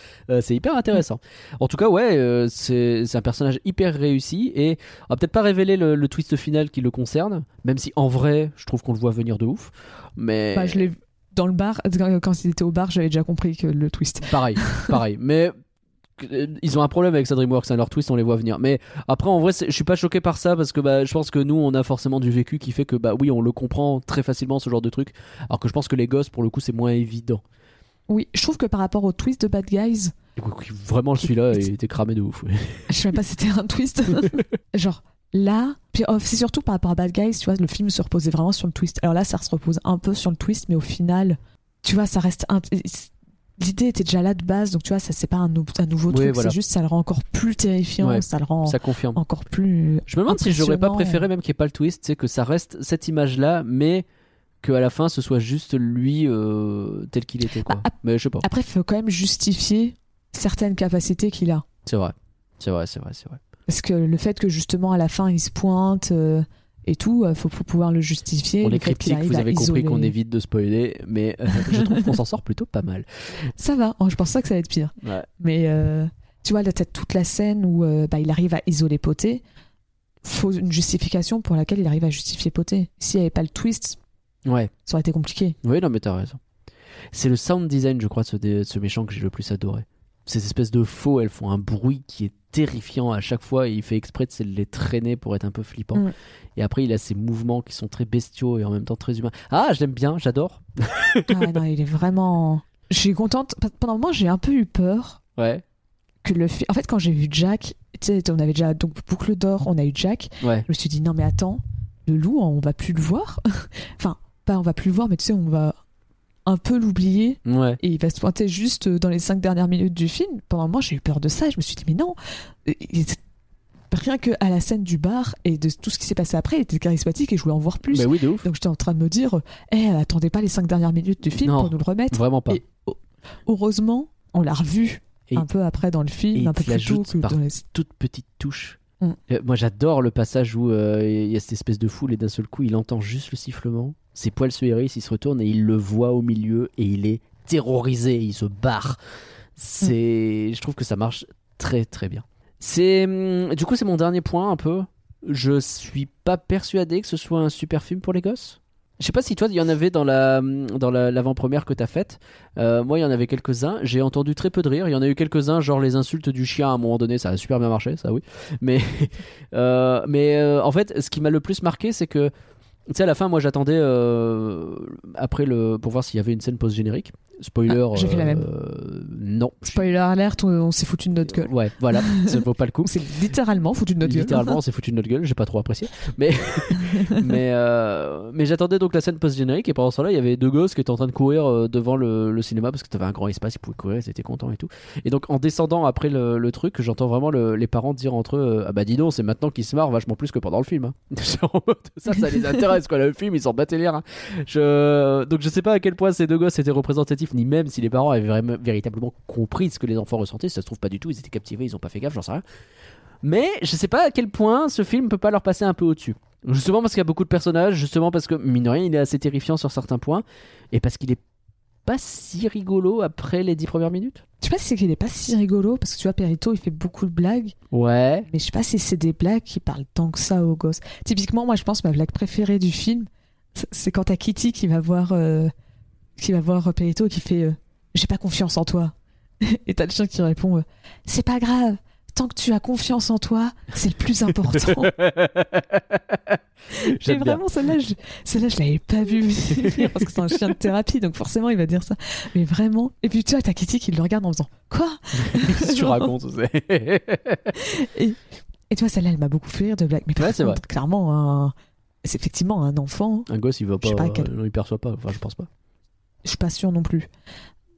C'est hyper intéressant. En tout cas, ouais, c'est un personnage hyper réussi et on va peut-être pas révéler le, le twist final qui le concerne, même si en vrai, je trouve qu'on le voit venir de ouf. Mais Bah, je l'ai vu dans le bar, quand il était au bar, j'avais déjà compris que le twist. pareil, pareil. Mais ils ont un problème avec ça DreamWorks, hein, leur twist on les voit venir. Mais après en vrai je suis pas choqué par ça parce que bah, je pense que nous on a forcément du vécu qui fait que bah oui on le comprend très facilement ce genre de truc. Alors que je pense que les gosses pour le coup c'est moins évident. Oui, je trouve que par rapport au twist de Bad Guys, Vraiment celui-là il était cramé de ouf. je sais même pas si c'était un twist. Genre, Là, puis oh, c'est surtout par rapport à Bad Guys, tu vois, le film se reposait vraiment sur le twist. Alors là, ça se repose un peu sur le twist, mais au final, tu vois, ça reste. un- L'idée était déjà là de base, donc tu vois, ça c'est pas un, nou- un nouveau Oui, truc, voilà. c'est juste ça le rend encore plus terrifiant, Ouais, ça le rend Ça confirme. encore plus. Je me demande si j'aurais pas préféré même qu'il n'y ait pas le twist, c'est que ça reste cette image-là, mais qu'à la fin ce soit juste lui euh, tel qu'il était quoi. Bah, mais je sais pas. Après, il faut quand même justifier certaines capacités qu'il a. C'est vrai. C'est vrai, c'est vrai, c'est vrai. Parce que le fait que justement à la fin il se pointe euh, et tout, il faut, faut pouvoir le justifier. On le est fait qu'il cryptique, vous avez compris qu'on évite de spoiler, mais euh, je trouve qu'on s'en sort plutôt pas mal. Ça va, oh, je pense pas que ça va être pire. Ouais. Mais euh, tu vois, là, t'as toute la scène où euh, bah, il arrive à isoler Poté. Faut une justification pour laquelle il arrive à justifier Poté. S'il n'y avait pas le twist, Ouais. ça aurait été compliqué. Oui, non, mais t'as raison. C'est le sound design, je crois, de ce, de ce méchant que j'ai le plus adoré. Ces espèces de faux, elles font un bruit qui est terrifiant à chaque fois et il fait exprès de les traîner pour être un peu flippant. Et après, il a ces mouvements qui sont très bestiaux et en même temps très humains. Ah, je l'aime bien, j'adore. ah non, il est vraiment. Je suis contente. Pendant un moment, j'ai un peu eu peur Ouais, que le fi- En fait, quand j'ai vu Jack, tu sais, on avait déjà donc Boucle d'Or, on a eu Jack. ouais. Je me suis dit, non, mais attends, le loup, on va plus le voir. enfin, pas on va plus le voir, mais tu sais, on va un peu l'oublier. Ouais. et il va se pointer juste dans les cinq dernières minutes du film. Pendant un moment, j'ai eu peur de ça. Je me suis dit, mais non. Et- Rien que à la scène du bar et de tout ce qui s'est passé après, il était charismatique et je voulais en voir plus. Bah oui, de ouf. Donc j'étais en train de me dire, eh, attendez pas les cinq dernières minutes du film Non. pour nous le remettre. Vraiment pas. Et heureusement, on l'a revu Et- un peu après dans le film, il un peu plus tôt l'ajoute que par- dans les... Toute petite touche. Mm. Euh, moi, j'adore le passage où euh, il y a cette espèce de foule et d'un seul coup, il entend juste le sifflement. Ses poils se hérissent, il se retourne et il le voit au milieu et il est terrorisé, il se barre. C'est, je trouve que ça marche très très bien. C'est, hum, du coup, c'est mon dernier point un peu. Je suis pas persuadé que ce soit un super film pour les gosses. Je sais pas si toi, il y en avait dans la dans la- l'avant-première que t'as faite. Euh, moi, il y en avait quelques-uns. J'ai entendu très peu de rire. Il y en a eu quelques-uns, genre les insultes du chien à un moment donné, ça a super bien marché, ça oui. Mais, euh, mais euh, en fait, ce qui m'a le plus marqué, c'est que, tu sais, à la fin, moi j'attendais euh, après le pour voir s'il y avait une scène post-générique. Spoiler. Ah, j'ai fait la même. euh, Non. Spoiler alert, on, on s'est foutu de notre gueule. Ouais, voilà, ça vaut pas le coup. On s'est littéralement foutu de notre gueule. Littéralement, on s'est foutu de notre gueule, j'ai pas trop apprécié. Mais, mais, euh, mais j'attendais donc la scène post-générique et pendant ce temps-là, il y avait deux gosses qui étaient en train de courir euh, devant le, le cinéma parce que t'avais un grand espace, ils pouvaient courir, ils étaient contents et tout. Et donc en descendant après le, le truc, j'entends vraiment le- les parents dire entre eux Ah bah dis donc, c'est maintenant qu'ils se marrent vachement plus que pendant le film. hein. Ça, ça les intéresse quoi. Le film, ils s'en battaient reins. Je... Donc je sais pas à quel point ces deux gosses étaient représentatifs, ni même si les parents avaient véritablement compris ce que les enfants ressentaient. Si ça se trouve pas du tout, ils étaient captivés, ils ont pas fait gaffe, j'en sais rien. Mais je sais pas à quel point ce film peut pas leur passer un peu au-dessus. Justement parce qu'il y a beaucoup de personnages, justement parce que, mine de rien, il est assez terrifiant sur certains points, et parce qu'il est pas si rigolo après les dix premières minutes. Je sais pas si c'est qu'il est pas si rigolo parce que tu vois, Perito il fait beaucoup de blagues, Ouais. mais je sais pas si c'est des blagues qui parlent tant que ça aux gosses. Typiquement, moi je pense ma blague préférée du film, c'est- c'est quand t'as Kitty qui va voir, euh, qui va voir Perito et qui fait euh, J'ai pas confiance en toi. Et t'as le chien qui répond euh, C'est pas grave, tant que tu as confiance en toi, c'est le plus important. Et bien. vraiment, celle-là, je, celle-là, je l'avais pas vue venir parce que c'est un chien de thérapie, donc forcément, il va dire ça. Mais vraiment. Et puis, tu vois, t'as Kitty qui le regarde en faisant Quoi? Qu'est-ce que tu racontes c'est- Et tu vois, celle-là, elle m'a beaucoup fait rire de blague. Mais Ouais, c'est clairement, un- c'est effectivement un enfant. Un gosse, il va pas, pas quel- non, il perçoit pas. Enfin, je pense pas. Je suis pas sûre non plus.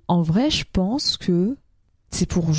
En vrai, je pense que c'est pour,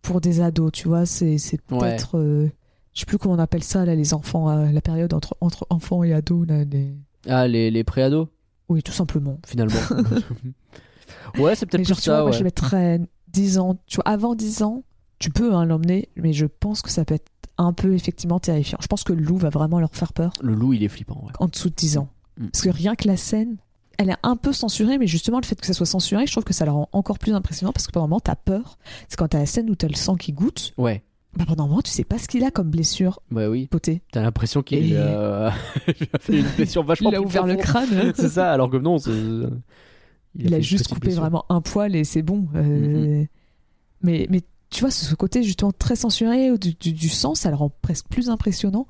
pour des ados, tu vois. C'est c'est Ouais. peut-être. euh, je sais plus comment on appelle ça, là, les enfants, euh, la période entre, entre enfants et ados. Là, les... Ah, les, les préados, Oui, tout simplement. finalement. ouais, c'est peut-être genre, pour tu vois, ça. moi, ouais. je mettrais 10 ans. Tu vois, avant 10 ans, tu peux hein, l'emmener, mais je pense que ça peut être un peu effectivement terrifiant. Je pense que le loup va vraiment leur faire peur Le loup, il est flippant. Ouais. en dessous de 10 ans. Mm. Parce que rien que la scène, elle est un peu censurée, mais justement, le fait que ça soit censuré, je trouve que ça la rend encore plus impressionnant parce que pendant un moment, t'as peur. C'est quand t'as la scène où t'as le sang qui goûte, Ouais, bah pendant un moment, tu sais pas ce qu'il a comme blessure bah oui. potée. T'as l'impression qu'il Et- euh, a fait une blessure vachement Il a ouvert le crâne. c'est ça, alors que non, c'est- Il, a juste coupé blessure. vraiment un poil et c'est bon. Euh, mais, mais tu vois, ce ce côté justement très censuré du, du, du sang, ça le rend presque plus impressionnant.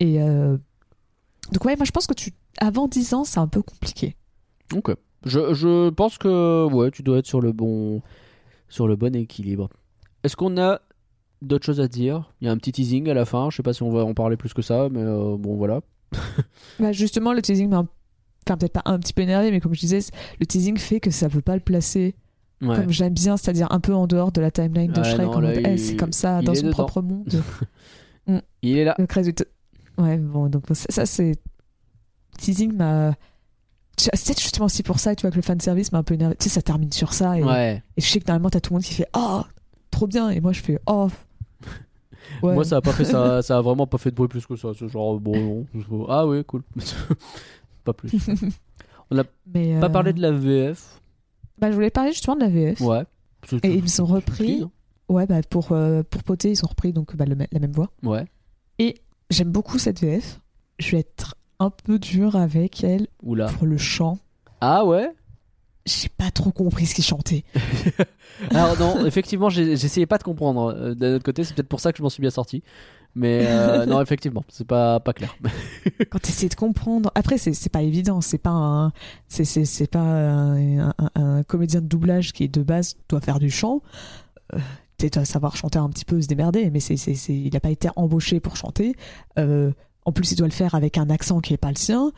Et euh, donc, ouais, moi je pense que tu, avant 10 ans, c'est un peu compliqué. Ok. Je, je pense que ouais, tu dois être sur le bon sur le bon équilibre. Est-ce qu'on a d'autres choses à dire? Il y a un petit teasing à la fin. Je sais pas si on va en parler plus que ça, mais euh, bon, voilà. Bah, justement, le teasing m'a. Enfin, peut-être pas un petit peu énervé, mais comme je disais, le teasing fait que ça veut pas le placer Ouais. comme j'aime bien, c'est-à-dire un peu en dehors de la timeline de Shrek. non, là, c'est comme ça, il dans son dedans. propre monde. Il est là. Donc, résultat- Ouais, bon, donc ça, ça, c'est. Teasing m'a. C'est justement aussi pour ça, tu vois, que le fanservice m'a un peu énervé. Tu sais, ça termine sur ça. Et, Ouais. et je sais que normalement, t'as tout le monde qui fait Oh, trop bien. Et moi, je fais Oh. Ouais. Moi, ça a pas fait ça, ça a vraiment pas fait de bruit plus que ça. C'est genre bon, non. Ah oui, cool. pas plus. Mais, Pas euh, parler de la VF. Bah, je voulais parler justement de la VF. Ouais. Et ils ont repris. fluide, Ouais, bah, pour, euh, pour Poté, ils ont repris donc, bah, le la même voix. hein. Ouais. J'aime beaucoup cette VF. Je vais être un peu dur avec elle Oula. pour le chant. Ah ouais? J'ai pas trop compris ce qu'il chantait. Alors non, effectivement, j'essayais pas de comprendre. Euh, D'un autre côté, c'est peut-être pour ça que je m'en suis bien sorti. Mais euh, non, effectivement, c'est pas pas clair. quand tu essaies de comprendre après c'est pas évident c'est pas un c'est pas un, un- un comédien de doublage qui de base doit faire du chant euh, tu dois savoir chanter un petit peu se démerder mais c'est- il a pas été embauché pour chanter Euh, en plus il doit le faire avec un accent qui est pas le sien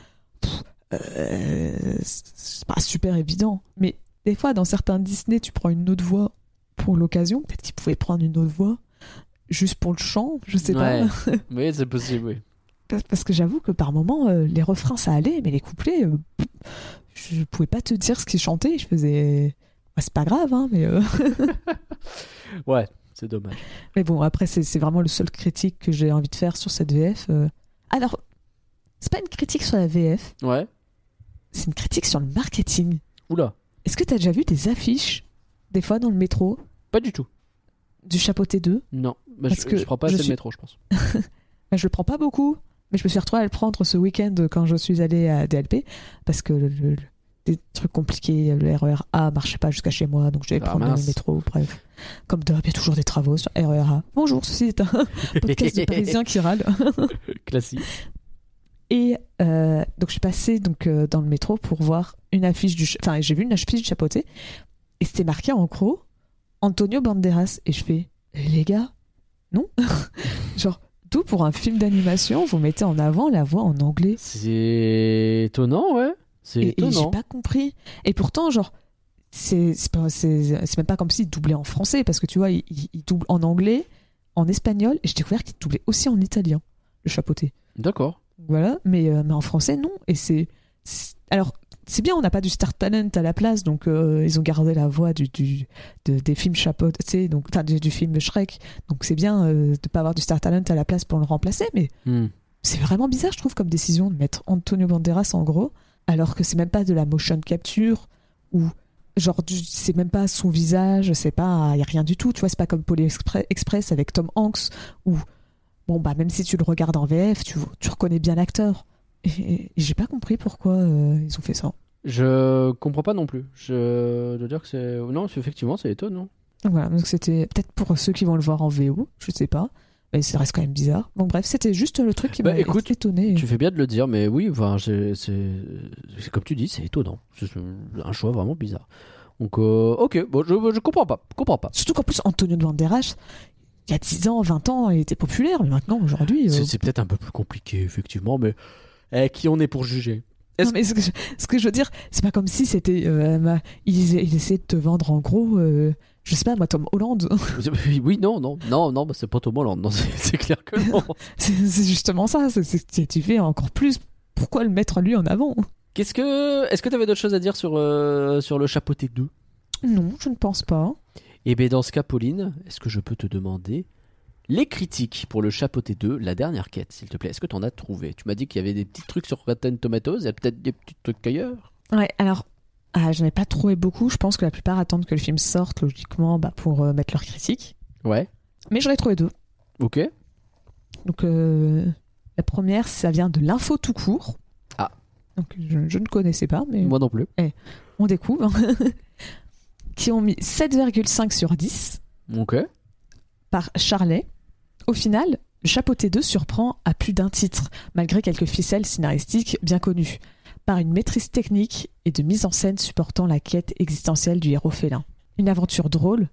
euh, c'est pas super évident mais des fois dans certains Disney tu prends une autre voix pour l'occasion peut-être qu'il pouvait prendre une autre voix juste pour le chant je sais pas. Oui, c'est possible. Oui. parce- que j'avoue que par moments, euh, les refrains ça allait, mais les couplets, euh, je pouvais pas te dire ce qu'ils chantaient. Je faisais. Bah, c'est pas grave, hein, mais, euh, Ouais, c'est dommage. mais bon, après, c'est c'est vraiment le seul critique que j'ai envie de faire sur cette VF. Alors, c'est pas une critique sur la VF, Ouais. c'est une critique sur le marketing. Oula. Est-ce que t'as déjà vu des affiches, des fois dans le métro, Pas du tout. du chapeauté 2 Non. Bah, Parce je, que je prends pas je assez suis- le métro, je pense. Bah, je le prends pas beaucoup, mais je me suis retrouvée à le prendre ce week-end quand je suis allée à DLP parce que le- des trucs compliqués, le RER A marchait pas jusqu'à chez moi, donc je devais Ah, prendre mince. le métro. Bref, comme d'hab, il y a toujours des travaux sur RER A. Bonjour, ceci est un podcast de Parisiens qui râlent. Classique. Et euh, donc je suis passée donc euh, dans le métro pour voir une affiche du, enfin j'ai vu une affiche du chapeauté et c'était marqué en gros Antonio Banderas et je fais les gars non? Genre d'où pour un film d'animation vous mettez en avant la voix en anglais? C'est étonnant, ouais. C'est et, et j'ai étonnant. pas compris et pourtant genre c'est même pas comme s'il doublait en français parce que tu vois il, double en anglais en espagnol et j'ai découvert qu'il doublait aussi en italien le chapeauté D'accord. voilà, mais, euh, mais en français, non. Et c'est. Alors, c'est bien, on n'a pas du Star Talent à la place, donc euh, ils ont gardé la voix du, du, de- des films chapeau, tu sais, donc, enfin, du, du film Shrek. Donc c'est bien euh, de pas avoir du Star Talent à la place pour le remplacer, mais Hmm. c'est vraiment bizarre, je trouve, comme décision de mettre Antonio Banderas en gros, alors que c'est même pas de la motion capture ou. Genre, c'est même pas son visage, c'est pas. Il y a rien du tout, tu vois, c'est pas comme Poly Expre- Express avec Tom Hanks, où, bon, bah, même si tu le regardes en VF, tu, tu reconnais bien l'acteur. Et, j'ai pas compris pourquoi euh, ils ont fait ça. Je comprends pas non plus. Je dois dire que c'est. Non, effectivement, c'est étonnant. Voilà, donc c'était peut-être pour ceux qui vont le voir en VO, je sais pas. Mais ça reste quand même bizarre. Donc bref, c'était juste le truc qui Bah, m'a écoute, étonné. Tu fais bien de le dire, mais oui, enfin, c'est comme tu dis, c'est étonnant. C'est un choix vraiment bizarre. Donc, euh, ok, bon, je, je comprends pas. Comprends pas. Surtout qu'en plus, Antonio Banderas, il y a 10 ans, 20 ans, il était populaire, mais maintenant, aujourd'hui. euh, C'est peut-être un peu plus compliqué, effectivement, mais eh, qui on est pour juger? Non, mais ce que, je, ce que je veux dire, c'est pas comme si c'était. euh, ils essayaient de te vendre en gros, euh, je sais pas, moi, Tom Holland. Oui, non, non, non, non, bah, c'est pas Tom Holland, c'est clair que non. c'est justement ça. c'est- tu fais encore plus. Pourquoi le mettre lui en avant? Qu'est-ce que, est-ce que t'avais d'autres choses à dire sur euh, sur le chapeauté 2 Non, je ne pense pas. Eh bien, dans ce cas, Pauline, est-ce que je peux te demander les critiques pour le chapeauté 2, la dernière quête, s'il te plaît? Est-ce que tu en as trouvé? Tu m'as dit qu'il y avait des petits trucs sur Rotten Tomatoes, il y a peut-être des petits trucs ailleurs Ouais, alors, ah, j'en ai pas trouvé beaucoup. Je pense que la plupart attendent que le film sorte, logiquement, bah, pour euh, mettre leur critique. Ouais, Mais j'en ai trouvé deux. ok. Donc, euh, la première, ça vient de l'info tout court. Ah. Donc, je, je ne connaissais pas, mais Moi non plus. on découvre. qui ont mis 7,5 sur 10 Ok. par Charlet. Au final, Chapeauté 2 surprend à plus d'un titre, malgré quelques ficelles scénaristiques bien connues, par une maîtrise technique et de mise en scène supportant la quête existentielle du héros félin. Une aventure drôle,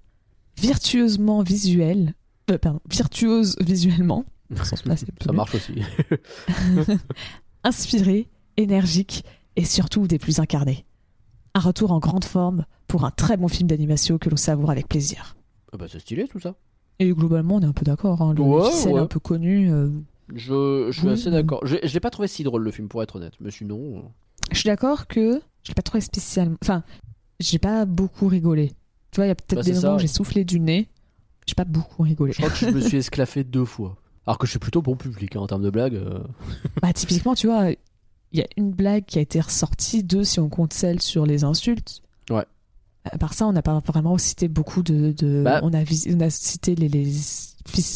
virtueusement visuelle, euh, pardon, virtuose visuellement. Ça marche aussi. inspiré, énergique et surtout des plus incarnés. Un retour en grande forme pour un très bon film d'animation que l'on savoure avec plaisir. Ah bah c'est stylé tout ça. Et globalement, on est un peu d'accord. Hein. Le Ouais, ouais. un peu connu. euh, Je, je suis Oui, assez d'accord. Je, je l'ai pas trouvé si drôle le film pour être honnête, mais sinon. Je suis d'accord que je l'ai pas trouvé spécialement. Enfin, j'ai pas beaucoup rigolé. Tu vois, il y a peut-être Bah, des moments ça. où j'ai soufflé du nez. J'ai pas beaucoup rigolé. Je crois que je me suis esclaffé deux fois. Alors que je suis plutôt bon public hein, en termes de blagues. euh. Bah, typiquement, tu vois, il y a une blague qui a été ressortie, deux si on compte celle sur les insultes. Ouais. À part ça, on n'a pas vraiment cité beaucoup de. de- Bah. on, a vis- on a cité les, les,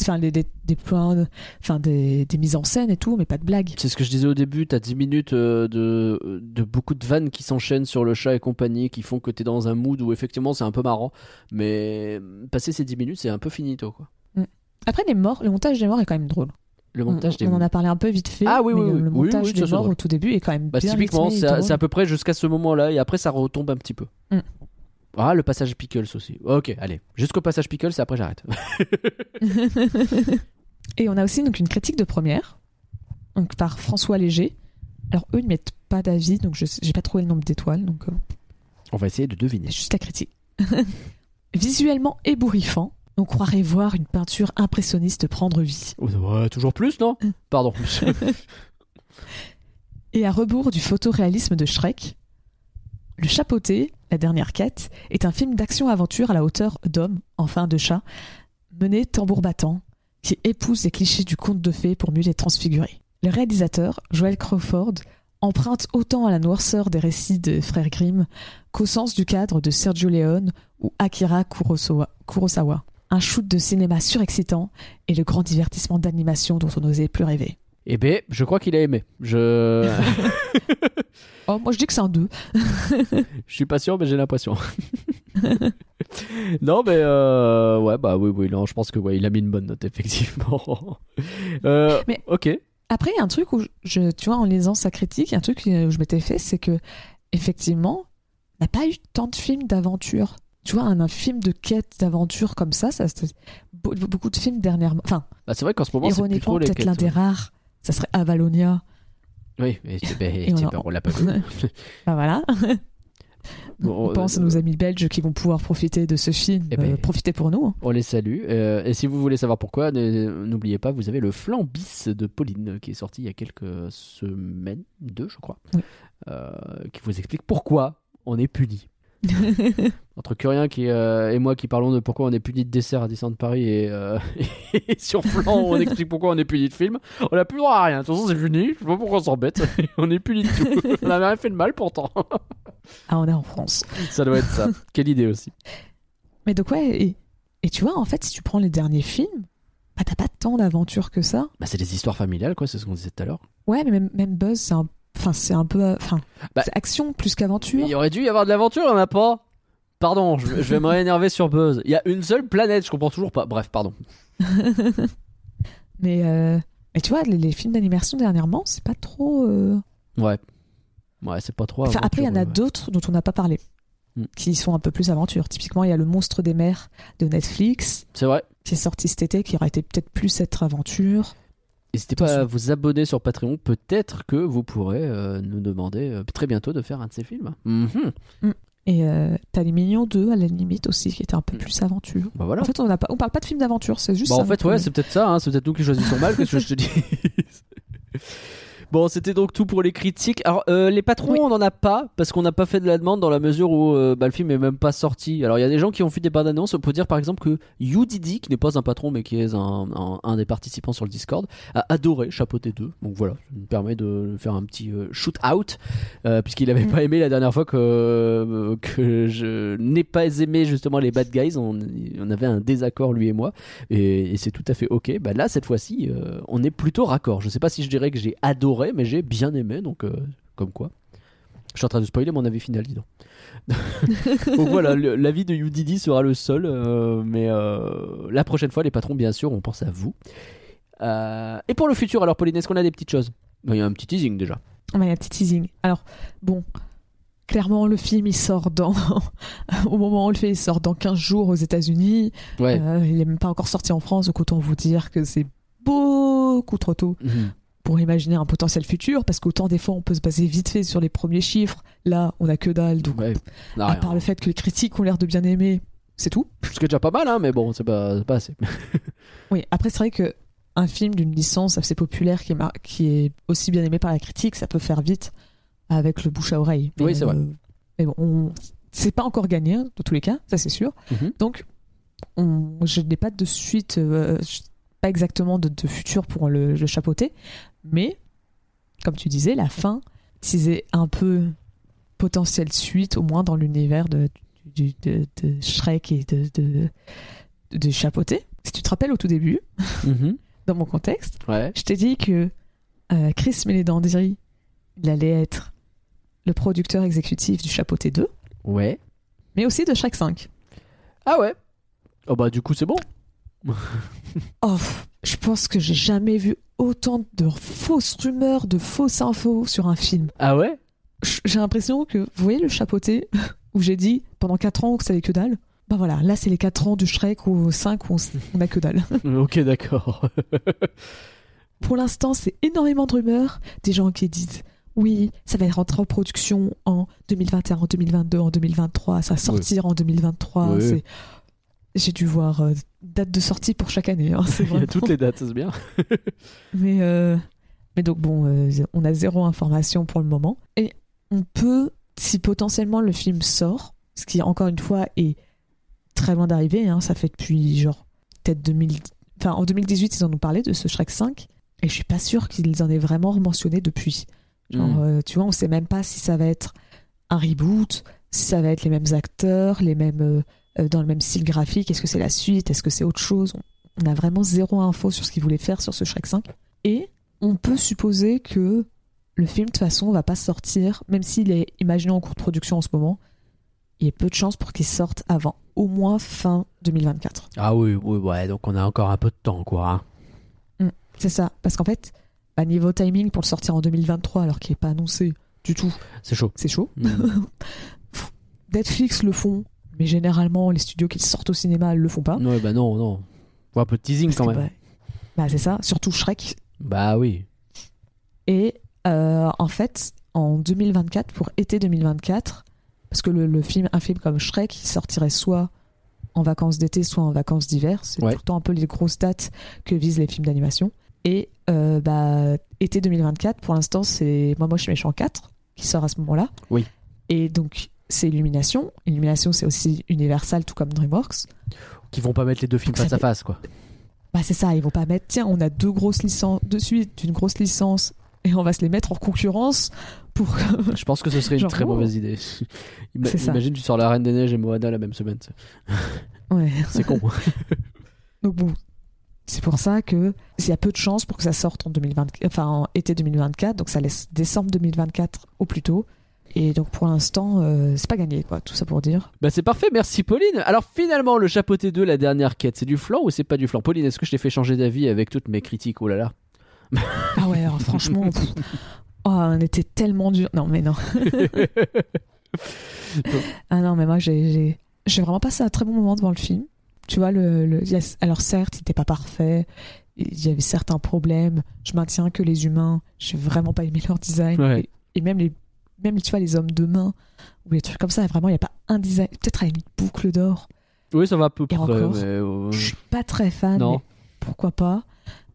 enfin, les, les- des points, enfin, des, des mises en scène et tout, mais pas de blague. C'est ce que je disais au début, t'as 10 minutes euh, de, de beaucoup de vannes qui s'enchaînent sur le chat et compagnie, qui font que t'es dans un mood où effectivement c'est un peu marrant, mais passer ces 10 minutes c'est un peu finito quoi. Après, les morts, le montage des morts est quand même drôle. Le On, montage des on en a parlé un peu vite fait. Ah oui, mais oui, oui. Le Oui, montage oui, ça, des morts au tout début est quand même Bah, bien typiquement, c'est à, à peu près jusqu'à ce moment-là, et après ça retombe un petit peu. Mm. Ah, le passage Pickles aussi. Ok, allez, jusqu'au passage Pickles, et après j'arrête. Et on a aussi donc une critique de première, donc par François Léger. Alors eux ne mettent pas d'avis, donc je j'ai pas trouvé le nombre d'étoiles, donc euh, On va essayer de deviner. juste la critique. Visuellement ébouriffant, on croirait voir une peinture impressionniste prendre vie. Oh, ouais, toujours plus, non? Pardon. Et à rebours du photoréalisme de Shrek, Le Chapeauté, la dernière quête, est un film d'action-aventure à la hauteur d'homme, enfin de chat, mené tambour battant, qui épouse les clichés du conte de fées pour mieux les transfigurer. Le réalisateur, Joel Crawford, emprunte autant à la noirceur des récits des frères Grimm qu'au sens du cadre de Sergio Leone ou Akira. Kurosawa. Un shoot de cinéma surexcitant et le grand divertissement d'animation dont on n'osait plus rêver. Eh ben, je crois qu'il a aimé. Je... Oh, moi je dis que c'est un 2. je suis pas sûr, mais j'ai l'impression. non, mais euh, ouais, bah oui, oui, non, je pense que ouais, il a mis une bonne note, effectivement. Euh, Mais- ok. Après, il y a un truc où, je, tu vois, en lisant sa critique, il y a un truc où je m'étais fait, c'est que, effectivement, n'a pas eu tant de films d'aventure. Tu vois, un, un film de quête d'aventure comme ça, ça beaucoup de films dernièrement. Enfin, Bah, c'est vrai qu'en ce moment, ironiquement, peut-être l'un des rares, ça serait Avalonia. Oui, mais c'est- ben, Et on on l'a pas vu. Bah voilà. Bon, on pense à euh, nos amis belges qui vont pouvoir profiter de ce film. Eh ben, euh, profiter pour nous. hein. On les salue. Euh, et si vous voulez savoir pourquoi, n'oubliez pas, vous avez le flan bis de Pauline qui est sorti il y a quelques semaines, deux je crois, Oui. euh, qui vous explique pourquoi on est puni. Entre Curien qui, euh, et moi qui parlons de pourquoi on est puni de dessert à Disneyland Paris et, euh, et sur flan on explique pourquoi on est puni de film, on n'a plus droit à rien. De toute façon c'est fini, je sais pas pourquoi on s'embête, on est puni de tout. on n'a rien fait de mal pourtant. ah, on est en France. ça doit être ça. Quelle idée aussi. Mais donc, ouais, et, et tu vois, en fait, si tu prends les derniers films, bah t'as pas tant d'aventures que ça. Bah, c'est des histoires familiales quoi, c'est ce qu'on disait tout à l'heure. Ouais, mais même, même Buzz, c'est un, enfin, c'est un peu, euh, enfin, Bah, c'est action plus qu'aventure. Il y aurait dû y avoir de l'aventure, il n'y en a pas. Pardon, je, je vais me réénerver sur Buzz. Il y a une seule planète, je comprends toujours pas. Bref, pardon. Mais, euh, mais tu vois, les, les films d'animation dernièrement, c'est pas trop. euh, Ouais. Ouais, c'est pas trop. Enfin, après, il y en a ouais. d'autres dont on n'a pas parlé, Hmm. qui sont un peu plus aventure. Typiquement, il y a Le Monstre des mers de Netflix, C'est vrai. qui est sorti cet été, qui aurait été peut-être plus être aventure. N'hésitez pas à vous abonner sur Patreon. Peut-être que vous pourrez euh, nous demander euh, très bientôt de faire un de ces films. Mhm. Et euh, t'as Les Mignons 2 à la limite aussi, qui était un peu plus aventure. Bah voilà. En fait, on, a pas, on parle pas de film d'aventure, c'est juste Bah, en fait, ouais, c'est peut-être ça. hein, C'est peut-être nous qui choisissons mal. Qu'est-ce que je te dis? Bon, c'était donc tout pour les critiques. Alors, euh, les patrons, Oui. on n'en a pas parce qu'on n'a pas fait de la demande dans la mesure où euh, bah, le film est même pas sorti. Alors, il y a des gens qui ont fait des bandes annonces. On peut dire par exemple que UDD, qui n'est pas un patron mais qui est un, un- un des participants sur le Discord, a adoré Chapeauté 2. Donc voilà, ça me permet de faire un petit euh, shoot out puisqu'il avait Mm. pas aimé la dernière fois que, que je n'ai pas aimé justement les bad guys. On, on avait un désaccord lui et moi et, et c'est tout à fait ok. Bah là, cette fois-ci, on est plutôt raccord. Je sais pas si je dirais que j'ai adoré, mais j'ai bien aimé, donc euh, comme quoi. Je suis en train de spoiler mon avis final, dis donc. donc voilà, l'avis de UDD sera le seul, euh, mais euh, la prochaine fois, les patrons, bien sûr, on pense à vous. Et pour le futur, alors Pauline, est-ce qu'on a des petites choses? Bah, Il y a un petit teasing déjà. Il y a un petit teasing. Alors, bon, clairement, le film, il sort dans. Au moment où on le fait, il sort dans 15 jours aux États-Unis. Ouais. Il n'est même pas encore sorti en France, donc autant vous dire que c'est beaucoup trop tôt Mhm. Pour imaginer un potentiel futur, parce qu'autant des fois, on peut se baser vite fait sur les premiers chiffres. Là, on a que dalle, donc Ouais. À part le fait que les critiques ont l'air de bien aimer, c'est tout. Ce qui est déjà pas mal, hein, mais bon, c'est pas, pas assez. Oui, après, c'est vrai que un film d'une licence assez populaire qui est, mar- qui est aussi bien aimé par la critique, ça peut faire vite avec le bouche à oreille. Oui, c'est vrai. Mais bon, on- c'est pas encore gagné, hein, dans tous les cas, ça c'est sûr. Mhm. Donc, on... je n'ai pas de suite, euh, je- pas exactement de, de futur pour le, le chapeauter, mais comme tu disais, la fin teasait un peu potentielle suite, au moins dans l'univers de, de, de Shrek et de, de. Si tu te rappelles au tout début, Mhm. dans mon contexte, Ouais. je t'ai dit que euh, Chris Meledandri, il allait être le producteur exécutif du Chapeauté 2, Ouais. mais aussi de Shrek 5. Ah ouais. Oh bah du coup c'est bon. Oh, je pense que j'ai jamais vu autant de fausses rumeurs, de fausses infos sur un film. Ah ouais? J'ai l'impression que, vous voyez le chapeauté, où j'ai dit pendant 4 ans que ça avait que dalle? Bah voilà, là c'est les 4 ans du Shrek ou 5 où on, a que dalle. ok d'accord. Pour l'instant, c'est énormément de rumeurs, des gens qui disent oui, ça va rentrer en production en 2021, en 2022, en 2023, ça va sortir en 2023. Oui. c'est- J'ai dû voir euh, date de sortie pour chaque année. hein, Il y a toutes les dates, c'est bien. Mais, euh, mais donc bon, euh, on a zéro information pour le moment. Et on peut, si potentiellement le film sort, ce qui encore une fois est très loin d'arriver, hein, ça fait depuis genre peut-être 2000... Enfin, en 2018, ils en ont parlé de ce Shrek 5, et je suis pas sûre qu'ils en aient vraiment mentionné depuis. Genre, Mm. euh, tu vois, on sait même pas si ça va être un reboot, si ça va être les mêmes acteurs, les mêmes dans le même style graphique? Est-ce que c'est la suite? Est-ce que c'est autre chose? On a vraiment zéro info sur ce qu'ils voulaient faire sur ce Shrek 5. Et on peut supposer que le film, de toute façon, va pas sortir, même s'il est imaginé en cours de production en ce moment. Il y a peu de chances pour qu'il sorte avant au moins fin 2024. Ah oui, oui, ouais, donc on a encore un peu de temps quoi. hein. C'est ça. Parce qu'en fait, bah, niveau timing pour le sortir en 2023, alors qu'il n'est pas annoncé du tout, C'est chaud. c'est chaud. Mm. Netflix le font, mais généralement, les studios qui sortent au cinéma le font pas. ouais bah non, non. Faut un peu de teasing Parce quand même. bah, bah, c'est ça, surtout Shrek. Bah oui. Et euh, en fait, en 2024, pour été 2024, parce que le, le film, un film comme Shrek, il sortirait soit en vacances d'été, soit en vacances d'hiver. C'est Ouais. temps un peu les grosses dates que visent les films d'animation. Et euh, bah, été 2024, pour l'instant, c'est Moi, moi, je suis méchant 4 qui sort à ce moment-là. Oui. Et donc, c'est Illumination. Illumination, c'est aussi Universal, tout comme DreamWorks. Qui vont pas mettre les deux films face à face quoi. Bah, c'est ça, ils vont pas mettre, tiens, on a deux grosses licences, de suite, d'une grosse licence, et on va se les mettre en concurrence pour Je pense que ce serait une Genre, très oh. mauvaise idée. Ima- ça. Imagine tu sors La Reine des Neiges et Moana la même semaine. c'est- Ouais. C'est con. Donc bon, c'est pour ça que il y a peu de chances pour que ça sorte en 2020, enfin en été 2024, donc ça laisse décembre 2024 au plus tôt. Et donc pour l'instant, euh, c'est pas gagné quoi, tout ça pour dire. Bah c'est parfait, merci Pauline. Alors finalement, le chapeauté 2, la dernière quête, c'est du flan ou c'est pas du flan Pauline, est-ce que je t'ai fait changer d'avis avec toutes mes critiques? Oh là là. Ah ouais, alors franchement, pff, oh, on était tellement dur. Non mais non. ah non mais moi j'ai vraiment passé un très bon moment devant le film. Tu vois le, le alors certes, il était pas parfait. Il y avait certains problèmes. Je maintiens que les humains, j'ai vraiment pas aimé leur design. Ouais. Et, et même les, même tu vois les hommes de main ou les trucs comme ça, vraiment il y a pas un design. Peut-être à la limite boucle d'or. Oui, ça va à peu près. encore, mais, euh, Je suis pas très fan. Non. mais pourquoi pas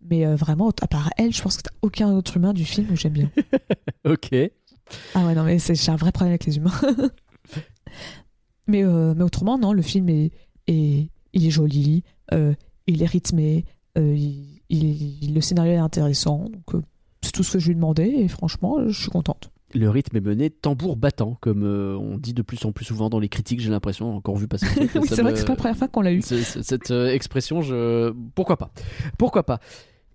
Mais euh, vraiment, à part elle, je pense que t'as aucun autre humain du film où j'aime bien. Ok. Ah ouais, non, mais c'est- j'ai un vrai problème avec les humains. mais, euh, mais autrement, non, le film est, est- il est joli, euh, il est rythmé, il, il- le scénario est intéressant. Donc, c'est tout ce que je lui demandais et franchement, je suis contente. Le rythme est mené tambour battant, comme euh, on dit de plus en plus souvent dans les critiques, j'ai l'impression, encore vu passer. oui, c'est vrai me- que c'est pas la première fois qu'on l'a eu. Cette euh, expression, je... pourquoi pas Pourquoi pas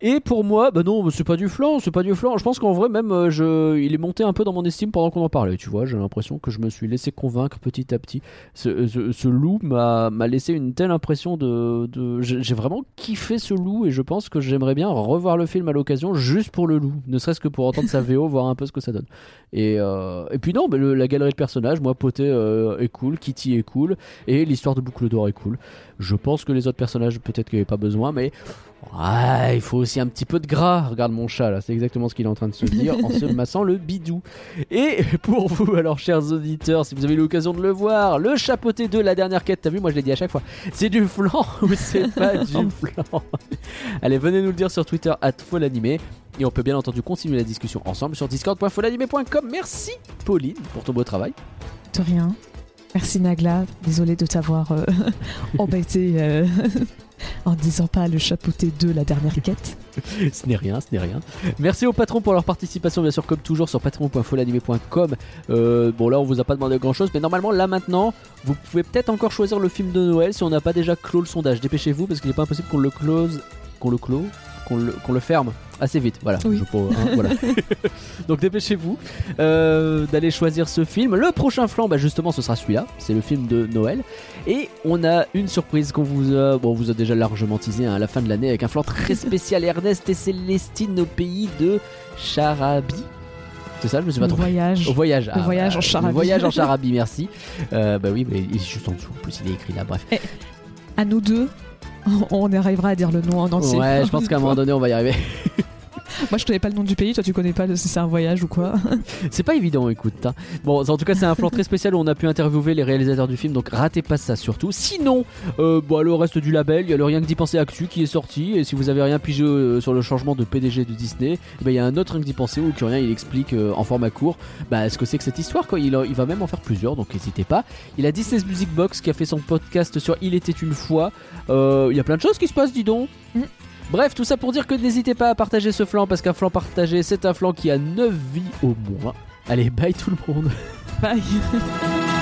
Et pour moi, bah non, c'est pas du flan, c'est pas du flan. Je pense qu'en vrai, même, euh, je, il est monté un peu dans mon estime pendant qu'on en parlait. Tu vois, j'ai l'impression que je me suis laissé convaincre petit à petit. Ce, loup m'a laissé une telle impression de. j'ai vraiment kiffé ce loup et je pense que j'aimerais bien revoir le film à l'occasion juste pour le loup, ne serait-ce que pour entendre sa VO, voir un peu ce que ça donne. Et, euh, puis non, la galerie de personnages, moi, Poté euh, est cool, Kitty est cool et l'histoire de Boucle d'Or est cool. Je pense que les autres personnages, peut-être qu'il n'y avait pas besoin, mais Ouais, il faut aussi un petit peu de gras. Regarde mon chat là, c'est exactement ce qu'il est en train de se dire en se massant le bidou. Et pour vous, alors chers auditeurs, si vous avez eu l'occasion de le voir, le chapeauté de la dernière quête, t'as vu, moi je l'ai dit à chaque fois, c'est du flan ou c'est pas du flan? Allez, venez nous le dire sur Twitter, at l'animé. Et on peut bien entendu continuer la discussion ensemble sur discord.folanimé.com. Merci Pauline pour ton beau travail. De rien. Merci Nagla, désolé de t'avoir euh, embêté euh, en disant pas le chapeauté de la dernière quête. ce n'est rien, ce n'est rien. Merci aux patrons pour leur participation, bien sûr, comme toujours, sur patron.folanimé.com. Euh, bon, là, on vous a pas demandé grand chose, mais normalement, là maintenant, vous pouvez peut-être encore choisir le film de Noël si on n'a pas déjà clos le sondage. Dépêchez-vous, parce qu'il n'est pas impossible qu'on le close, qu'on le close, qu'on le, ferme assez vite. Voilà. Oui. Je peux- hein, voilà. Donc dépêchez-vous euh, d'aller choisir ce film. Le prochain flanc, bah, justement, ce sera celui-là. C'est le film de Noël. Et on a une surprise qu'on vous a, bon, on vous a déjà largement teasé hein, à la fin de l'année avec un flanc très spécial. Ernest et Célestine au pays de Charabi. C'est ça, je me suis pas trompé. voyage. Au voyage. Le voyage en Charabie. voyage en Charabie, merci. Euh, bah oui, mais il est juste en dessous. En plus, il est écrit là. Bref. À nous deux, on arrivera à dire le nom en entier. Ouais, je pense qu'à un moment donné, on va y arriver. Moi, je connais pas le nom du pays, toi, tu connais pas le- si c'est un voyage ou quoi. C'est pas évident, écoute. hein. Bon, en tout cas, c'est un flanc très spécial où on a pu interviewer les réalisateurs du film, donc ratez pas ça surtout. Sinon, euh, bon, le reste du label, il y a le Rien que d'y penser Actu qui est sorti, et si vous avez rien pigé euh, sur le changement de PDG de Disney, eh ben, il y a un autre Rien que d'y penser où Curien il explique euh, en format court bah, ce que c'est que cette histoire, quoi. Il, va même en faire plusieurs, donc n'hésitez pas. Il a Disney's Music Box qui a fait son podcast sur Il était une fois. Il y a plein de choses qui se passent, dis donc. Mm. Bref, tout ça pour dire que n'hésitez pas à partager ce flanc parce qu'un flanc partagé, c'est un flanc qui a 9 vies au moins. Allez, bye tout le monde. Bye.